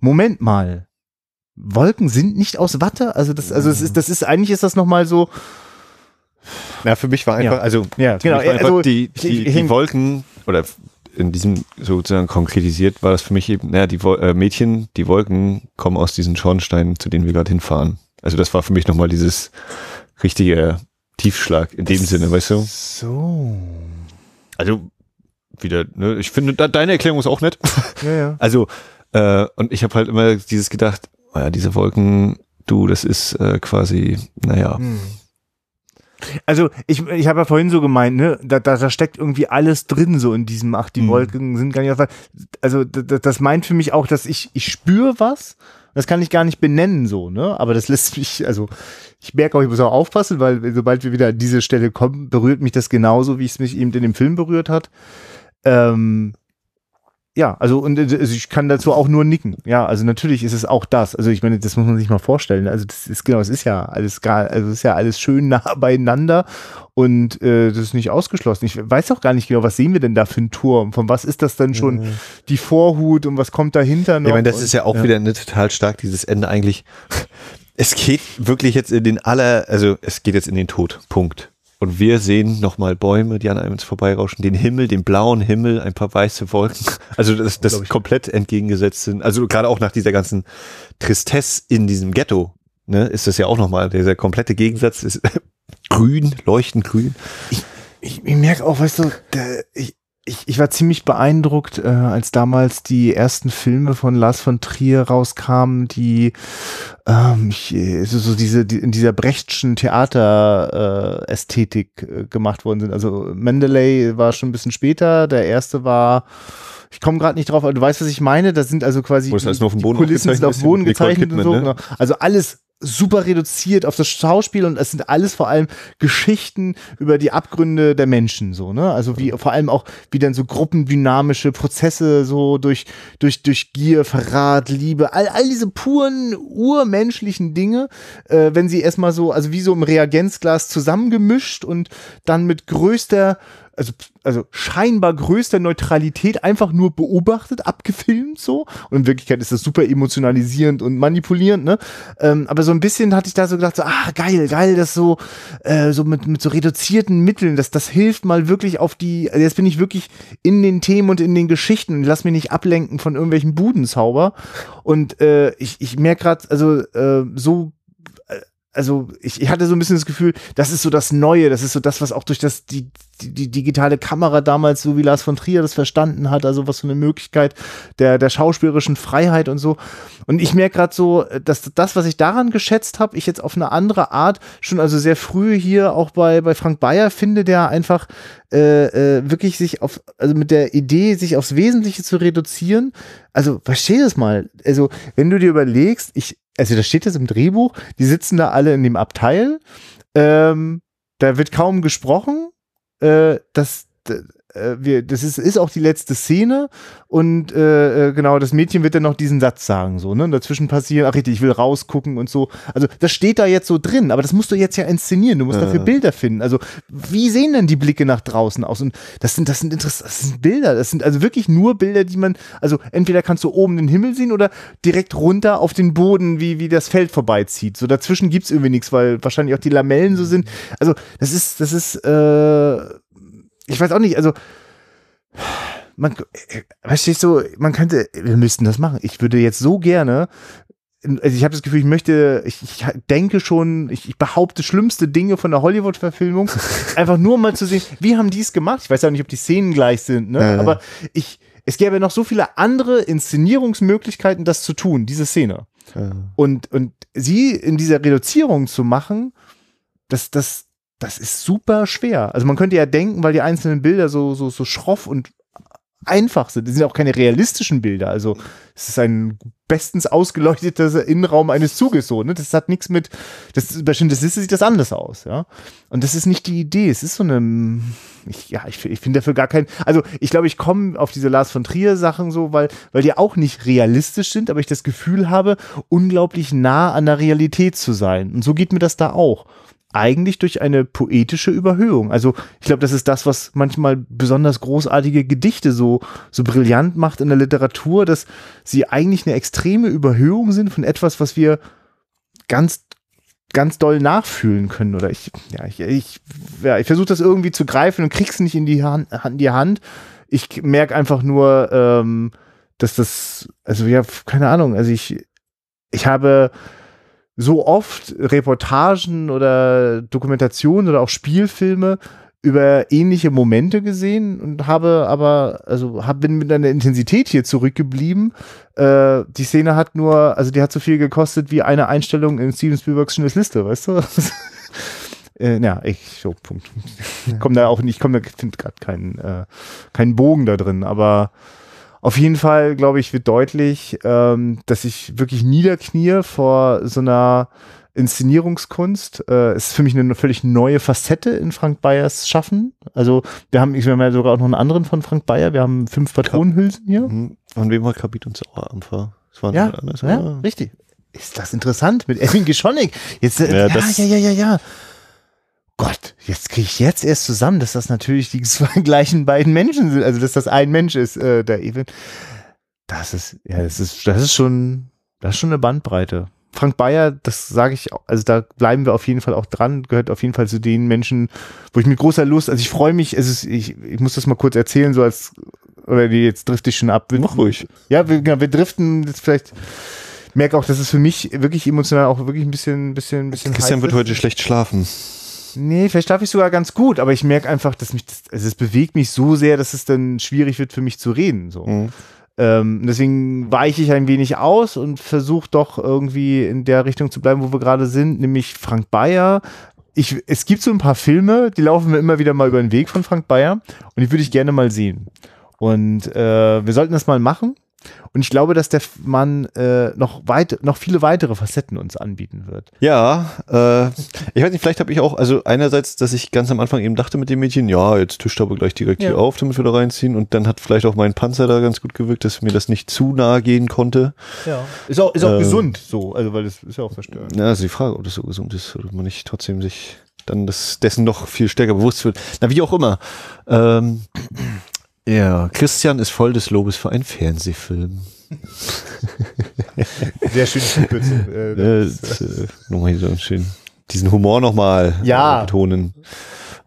Speaker 2: Moment mal Wolken sind nicht aus Watte also das also das ist das ist eigentlich ist das noch mal so
Speaker 1: Ja, für mich war einfach,
Speaker 2: Ja.
Speaker 1: also
Speaker 2: Ja, genau, also
Speaker 1: die, die, die Wolken oder in diesem sozusagen konkretisiert war das für mich eben, naja, die Wol äh, Mädchen, die Wolken kommen aus diesen Schornsteinen, zu denen wir gerade hinfahren. Also das war für mich nochmal dieses richtige Tiefschlag in dem Sinne, weißt du?
Speaker 2: so
Speaker 1: Also wieder, ne, ich finde, da, deine Erklärung ist auch nett.
Speaker 2: ja ja
Speaker 1: Also, äh, und ich habe halt immer dieses gedacht, oh ja, diese Wolken, du, das ist äh, quasi, naja,
Speaker 2: Hm. Also ich, ich habe ja vorhin so gemeint, ne, da, da, da steckt irgendwie alles drin so in diesem, ach, die
Speaker 1: Mhm.
Speaker 2: Wolken sind gar nicht also das, das meint für mich auch, dass ich, ich spüre was, das kann ich gar nicht benennen so, ne, aber das lässt mich, also ich merke auch, ich muss auch aufpassen, weil sobald wir wieder an diese Stelle kommen, berührt mich das genauso, wie es mich eben in dem Film berührt hat. Ähm, ja, also und äh, also ich kann dazu auch nur nicken. Ja, also natürlich ist es auch das. Also ich meine, das muss man sich mal vorstellen. Also das ist genau, es ist ja alles gar, also es ist ja alles schön nah beieinander und äh, das ist nicht ausgeschlossen. Ich weiß auch gar nicht genau, was sehen wir denn da für einen Turm? Von was ist das denn schon die Vorhut und was kommt dahinter noch?
Speaker 1: Ja, ich meine, das ist ja auch
Speaker 2: ja.
Speaker 1: wieder ne, total stark, dieses Ende eigentlich. Es geht wirklich jetzt in den aller, also es geht jetzt in den Tod. Punkt. Und wir sehen nochmal Bäume, die an einem vorbeirauschen, den Himmel, den blauen Himmel, ein paar weiße Wolken. Also das, das komplett entgegengesetzt sind. Also gerade auch nach dieser ganzen Tristesse in diesem Ghetto, ne, ist das ja auch nochmal, dieser komplette Gegensatz ist grün, leuchtend grün.
Speaker 2: ich, ich merke auch, weißt du, der, ich, ich, ich war ziemlich beeindruckt, äh, als damals die ersten Filme von Lars von Trier rauskamen, die ähm, ich, äh, so, diese die, in dieser Brechtschen Theater äh, äh, gemacht worden sind. Also Mendeley war schon ein bisschen später, der erste war ich komme gerade nicht drauf, aber du weißt, was ich meine. Das sind also quasi
Speaker 1: Wo es alles nur auf
Speaker 2: die
Speaker 1: Boden
Speaker 2: Kulissen sind auf Boden gezeichnet und so.
Speaker 1: Kidman, ne?
Speaker 2: Genau. Also alles super reduziert auf das Schauspiel und es sind alles vor allem Geschichten über die Abgründe der Menschen so, ne? Also wie vor allem auch wie dann so gruppendynamische Prozesse so durch durch durch Gier, Verrat, Liebe, all all diese puren urmenschlichen Dinge, äh, wenn sie erstmal so also wie so im Reagenzglas zusammengemischt und dann mit größter also, also scheinbar größter Neutralität einfach nur beobachtet, abgefilmt so. Und in Wirklichkeit ist das super emotionalisierend und manipulierend, ne? Ähm, aber so ein bisschen hatte ich da so gedacht, so, ah, geil, geil, das so, äh, so mit, mit so reduzierten Mitteln, das, das hilft mal wirklich auf die, also jetzt bin ich wirklich in den Themen und in den Geschichten und lass mich nicht ablenken von irgendwelchen Budenzauber. Und äh, ich, ich merke gerade, also äh, so also ich, ich hatte so ein bisschen das Gefühl, das ist so das Neue, das ist so das, was auch durch das die, die, die digitale Kamera damals, so wie Lars von Trier das verstanden hat, also was für eine Möglichkeit der, der schauspielerischen Freiheit und so. Und ich merke gerade so, dass das, was ich daran geschätzt habe, ich jetzt auf eine andere Art schon also sehr früh hier auch bei, bei Frank Bayer finde, der einfach äh, äh, wirklich sich auf, also mit der Idee, sich aufs Wesentliche zu reduzieren. Also versteh das mal. Also wenn du dir überlegst, ich, also da steht das im Drehbuch, die sitzen da alle in dem Abteil, ähm, da wird kaum gesprochen, äh, das, äh, wir, das ist, ist auch die letzte Szene und äh, äh, genau, das Mädchen wird dann noch diesen Satz sagen, so, ne? Und dazwischen passieren, ach richtig, ich will rausgucken und so. Also das steht da jetzt so drin, aber das musst du jetzt ja inszenieren, du musst
Speaker 1: Ja.
Speaker 2: dafür Bilder finden. Also wie sehen denn die Blicke nach draußen aus? Und das sind, das sind interessant, das sind Bilder, das sind also wirklich nur Bilder, die man, also entweder kannst du oben den Himmel sehen oder direkt runter auf den Boden, wie, wie das Feld vorbeizieht. So dazwischen gibt's irgendwie nichts, weil wahrscheinlich auch die Lamellen so sind. Also das ist, das ist, äh, ich weiß auch nicht, also man, äh, verstehst du, man könnte, wir müssten das machen. Ich würde jetzt so gerne, also ich habe das Gefühl, ich möchte, ich, ich denke schon, ich, ich behaupte schlimmste Dinge von der Hollywood-Verfilmung, einfach nur mal zu sehen, wie haben die es gemacht? Ich weiß ja nicht, ob die Szenen gleich sind, ne?
Speaker 1: Ja.
Speaker 2: aber ich, es gäbe noch so viele andere Inszenierungsmöglichkeiten, das zu tun, diese Szene. Und, und sie in dieser Reduzierung zu machen, das, das, das ist super schwer. Also man könnte ja denken, weil die einzelnen Bilder so, so, so schroff und einfach sind. Das sind auch keine realistischen Bilder. Also es ist ein bestens ausgeleuchteter Innenraum eines Zuges so. Ne? Das hat nichts mit, das Schindlers Liste sieht das anders aus. Ja, und das ist nicht die Idee. Es ist so eine, ich, ja, ich, ich finde dafür gar keinen. Also ich glaube, ich komme auf diese Lars von Trier Sachen so, weil weil die auch nicht realistisch sind, aber ich das Gefühl habe, unglaublich nah an der Realität zu sein. Und so geht mir das da auch eigentlich durch eine poetische Überhöhung. Also ich glaube, das ist das, was manchmal besonders großartige Gedichte so, so brillant macht in der Literatur, dass sie eigentlich eine extreme Überhöhung sind von etwas, was wir ganz ganz doll nachfühlen können oder ich ja ich ich, ja, ich versuche das irgendwie zu greifen und krieg's nicht in die Hand, in die Hand. Ich merke einfach nur, ähm, dass das also ja keine Ahnung, also ich ich habe so oft Reportagen oder Dokumentationen oder auch Spielfilme über ähnliche Momente gesehen und habe aber, also hab, bin mit einer Intensität hier zurückgeblieben. Äh, die Szene hat nur, also die hat so viel gekostet wie eine Einstellung in Steven Spielbergs Liste, weißt du? äh, ja, ich, so, Punkt. Ich komme da auch nicht, ich komme da, finde gerade keinen, äh, keinen Bogen da drin, aber auf jeden Fall, glaube ich, wird deutlich, ähm, dass ich wirklich niederknie vor so einer Inszenierungskunst. Äh, ist für mich eine völlig neue Facette in Frank Bayers Schaffen. Also wir haben, ich, wir haben ja sogar auch noch einen anderen von Frank Bayer. Wir haben fünf Patronenhülsen hier.
Speaker 1: Mhm. Von wem war Kabit und Sauerampfer?
Speaker 2: Das war ja, ja, richtig. Ist das interessant mit Erwin Geschonik? Jetzt, äh, ja, ja, ja, ja, ja, ja. Gott, jetzt kriege ich jetzt erst zusammen, dass das natürlich die zwei gleichen beiden Menschen sind, also dass das ein Mensch ist, äh, der Even. Das ist, ja, das ist, das ist schon, das ist schon eine Bandbreite. Frank Bayer, das sage ich, also da bleiben wir auf jeden Fall auch dran, gehört auf jeden Fall zu den Menschen, wo ich mit großer Lust, also ich freue mich, es ist, ich, ich muss das mal kurz erzählen, so als, oder die jetzt drifte ich schon ab.
Speaker 1: Mach ruhig.
Speaker 2: Ja, wir, genau, wir driften jetzt vielleicht, merke auch, dass es für mich wirklich emotional auch wirklich ein bisschen, bisschen, bisschen
Speaker 1: Christian wird heute schlecht schlafen.
Speaker 2: Nee, vielleicht schlafe ich sogar ganz gut, aber ich merke einfach, dass mich das, also es bewegt mich so sehr, dass es dann schwierig wird für mich zu reden. So. Mhm. Ähm, deswegen weiche ich ein wenig aus und versuche doch irgendwie in der Richtung zu bleiben, wo wir gerade sind, nämlich Frank Bayer. Ich, es gibt so ein paar Filme, die laufen mir immer wieder mal über den Weg von Frank Bayer und die würde ich gerne mal sehen. Und äh, wir sollten das mal machen. Und ich glaube, dass der Mann äh, noch weit, noch viele weitere Facetten uns anbieten wird.
Speaker 1: Ja, äh, ich weiß nicht, vielleicht habe ich auch, also einerseits, dass ich ganz am Anfang eben dachte mit dem Mädchen, ja, jetzt tischt aber gleich direkt ja. hier auf, damit wir da reinziehen. Und dann hat vielleicht auch mein Panzer da ganz gut gewirkt, dass mir das nicht zu nahe gehen konnte.
Speaker 2: Ja. Ist auch, ist auch äh, gesund so, also weil das ist ja auch verstörend.
Speaker 1: Ja, also die Frage, ob das so gesund ist, oder man nicht trotzdem sich dann das, dessen noch viel stärker bewusst wird. Na, wie auch immer. Ähm, ja, Christian ist voll des Lobes für einen Fernsehfilm.
Speaker 2: Sehr schön. Äh,
Speaker 1: äh, nochmal so schön. Diesen Humor nochmal
Speaker 2: ja.
Speaker 1: Äh, betonen.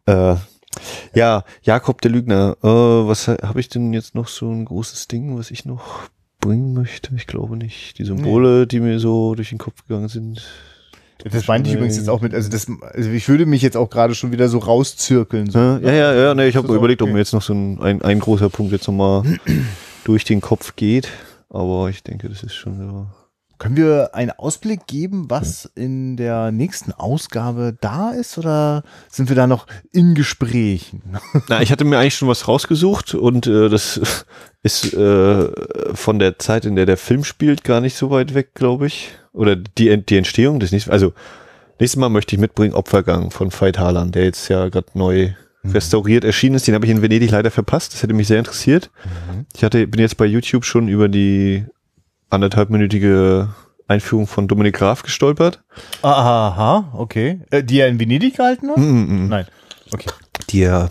Speaker 1: Äh, ja, Jakob der Lügner. Äh, was habe ich denn jetzt noch so ein großes Ding, was ich noch bringen möchte? Ich glaube nicht. Die Symbole, nee. die mir so durch den Kopf gegangen sind.
Speaker 2: Das meinte ich übrigens jetzt auch mit, also das, also ich würde mich jetzt auch gerade schon wieder so rauszirkeln. So.
Speaker 1: Ja, ja, ja, ne, ich habe überlegt, okay. ob mir jetzt noch so ein, ein, ein großer Punkt jetzt nochmal durch den Kopf geht. Aber ich denke, das ist schon so.
Speaker 2: Können wir einen Ausblick geben, was in der nächsten Ausgabe da ist oder sind wir da noch in Gesprächen?
Speaker 1: Na, ich hatte mir eigentlich schon was rausgesucht und äh, das ist äh, von der Zeit, in der der Film spielt, gar nicht so weit weg, glaube ich oder die, die Entstehung des nächsten, also nächstes Mal möchte ich mitbringen Opfergang von Veit Harlan, der jetzt ja gerade neu mhm. restauriert erschienen ist. Den habe ich in Venedig leider verpasst. Das hätte mich sehr interessiert. Mhm. Ich hatte, bin jetzt bei YouTube schon über die anderthalbminütige Einführung von Dominik Graf gestolpert.
Speaker 2: Aha, okay. Äh, die er in Venedig gehalten hat? Mm
Speaker 1: -mm.
Speaker 2: Nein. Okay.
Speaker 1: Die er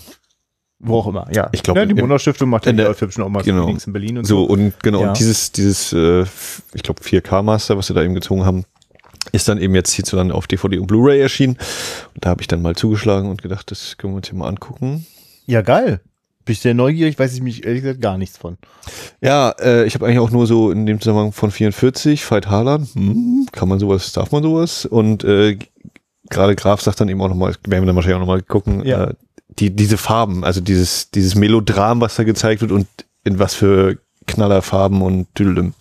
Speaker 2: wo auch immer, ja.
Speaker 1: Ich glaube, ja,
Speaker 2: die Monat-Stiftung macht ja
Speaker 1: die
Speaker 2: Hübschen auch mal
Speaker 1: genau.
Speaker 2: links in Berlin und
Speaker 1: so. So, und genau, ja. und dieses, dieses, äh, ich glaube, 4K-Master, was sie da eben gezogen haben, ist dann eben jetzt hierzulande auf DVD und Blu-ray erschienen. Und da habe ich dann mal zugeschlagen und gedacht, das können wir uns hier mal angucken.
Speaker 2: Ja, geil. Bin ich sehr neugierig, weiß ich mich ehrlich gesagt gar nichts von.
Speaker 1: Ja, äh, ich habe eigentlich auch nur so in dem Zusammenhang von 44, Veit Harlan, hm, kann man sowas, darf man sowas? Und äh, gerade Graf sagt dann eben auch nochmal, werden wir dann wahrscheinlich auch nochmal gucken, ja. äh, die, diese Farben, also dieses, dieses Melodram, was da gezeigt wird und in was für Knallerfarben und Düdelüm.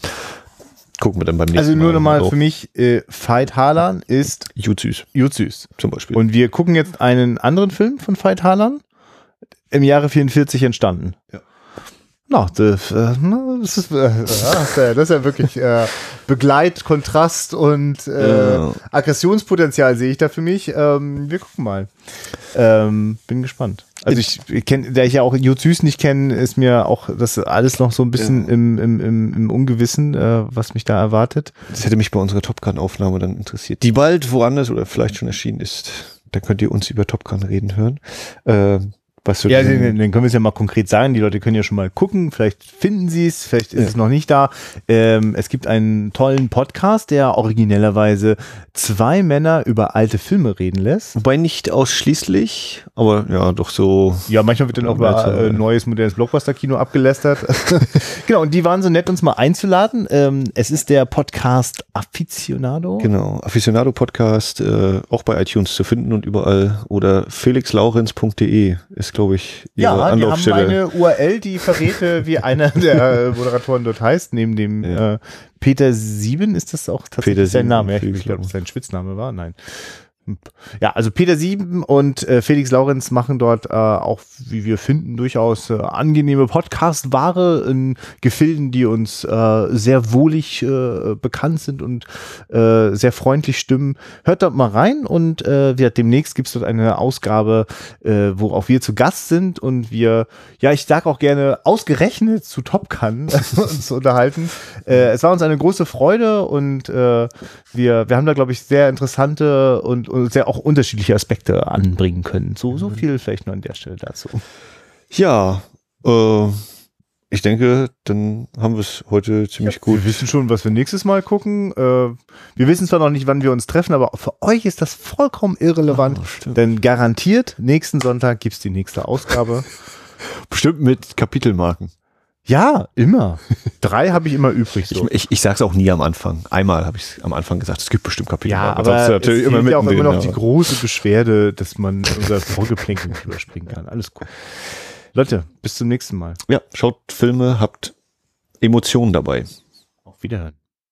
Speaker 1: gucken wir dann beim nächsten
Speaker 2: Also nur
Speaker 1: Mal.
Speaker 2: nochmal für mich, äh, Veit Harlan ist
Speaker 1: Jutsüß
Speaker 2: Jutsüß.
Speaker 1: zum Beispiel.
Speaker 2: Und wir gucken jetzt einen anderen Film von Veit Harlan, im Jahre 44 entstanden.
Speaker 1: Ja.
Speaker 2: Na, das, äh, das, ist, äh, das ist ja- wirklich äh, Begleit, Kontrast und äh. Aggressionspotenzial sehe ich da für mich. Ähm, wir gucken mal. Ähm, bin gespannt. Also ich, ich kenne, da ich ja auch Jozüs nicht kenne, ist mir auch das alles noch so ein bisschen
Speaker 1: Ja.
Speaker 2: im, im, im, im Ungewissen, was mich da erwartet.
Speaker 1: Das hätte mich bei unserer Top Gun-Aufnahme dann interessiert. Die bald woanders oder vielleicht schon erschienen ist. Da könnt ihr uns über Top Gun reden hören. Ähm, was so
Speaker 2: Ja,
Speaker 1: diesen-
Speaker 2: dann, dann können wir es ja mal konkret sagen. Die Leute können ja schon mal gucken. Vielleicht finden sie es, vielleicht ist
Speaker 1: Ja.
Speaker 2: es noch nicht da. Ähm, es gibt einen tollen Podcast, der originellerweise zwei Männer über alte Filme reden lässt.
Speaker 1: Wobei nicht ausschließlich, aber ja, doch so.
Speaker 2: Ja, manchmal wird dann auch über äh, neues, modernes Blockbuster-Kino abgelästert. genau, und die waren so nett, uns mal einzuladen. Ähm, es ist der Podcast Aficionado.
Speaker 1: Genau, Aficionado Podcast, äh, auch bei iTunes zu finden und überall. Oder felixlaurenz.de ist, glaube ich, ihre
Speaker 2: Ja, die haben
Speaker 1: Anlaufstelle.
Speaker 2: eine URL, die verrät, wie einer der äh, Moderatoren dort heißt, neben dem
Speaker 1: Ja.
Speaker 2: äh, Peter Sieben ist das auch tatsächlich
Speaker 1: Peter
Speaker 2: sein Name. Ja, ich glaube, sein Spitzname war. Nein. Ja, also Peter Sieben und äh, Felix Laurenz machen dort äh, auch, wie wir finden, durchaus äh, angenehme Podcast-Ware in Gefilden, die uns äh, sehr wohlig äh, bekannt sind und äh, sehr freundlich stimmen. Hört dort mal rein und wir, demnächst gibt es dort eine Ausgabe, wo auch wir zu Gast sind und wir, ja, ich sage auch gerne, ausgerechnet zu Top Gun uns unterhalten. Es war uns eine große Freude und wir, wir haben da, glaube ich, sehr interessante und sehr auch unterschiedliche Aspekte anbringen können. So, so viel vielleicht nur an der Stelle dazu.
Speaker 1: Ja, äh, ich denke, dann haben wir es heute ziemlich gut.
Speaker 2: Wir wissen schon, was wir nächstes Mal gucken. Äh, wir wissen zwar noch nicht, wann wir uns treffen, aber für euch ist das vollkommen irrelevant.
Speaker 1: Stimmt.
Speaker 2: denn garantiert, nächsten Sonntag gibt's die nächste Ausgabe.
Speaker 1: Bestimmt mit Kapitelmarken.
Speaker 2: Ja, immer. Drei habe ich immer übrig. So.
Speaker 1: Ich, ich, ich sage es auch nie am Anfang. Einmal habe ich es am Anfang gesagt, es gibt bestimmt
Speaker 2: Ja,
Speaker 1: Kapitelmarken.
Speaker 2: aber
Speaker 1: Sonst
Speaker 2: es
Speaker 1: natürlich
Speaker 2: immer ja auch immer noch die
Speaker 1: aber-
Speaker 2: große Beschwerde, dass man unser Vorgeplänkel nicht überspringen kann. Alles gut. Leute, bis zum nächsten Mal.
Speaker 1: Ja, schaut Filme, habt Emotionen dabei.
Speaker 2: Auf Wiederhören.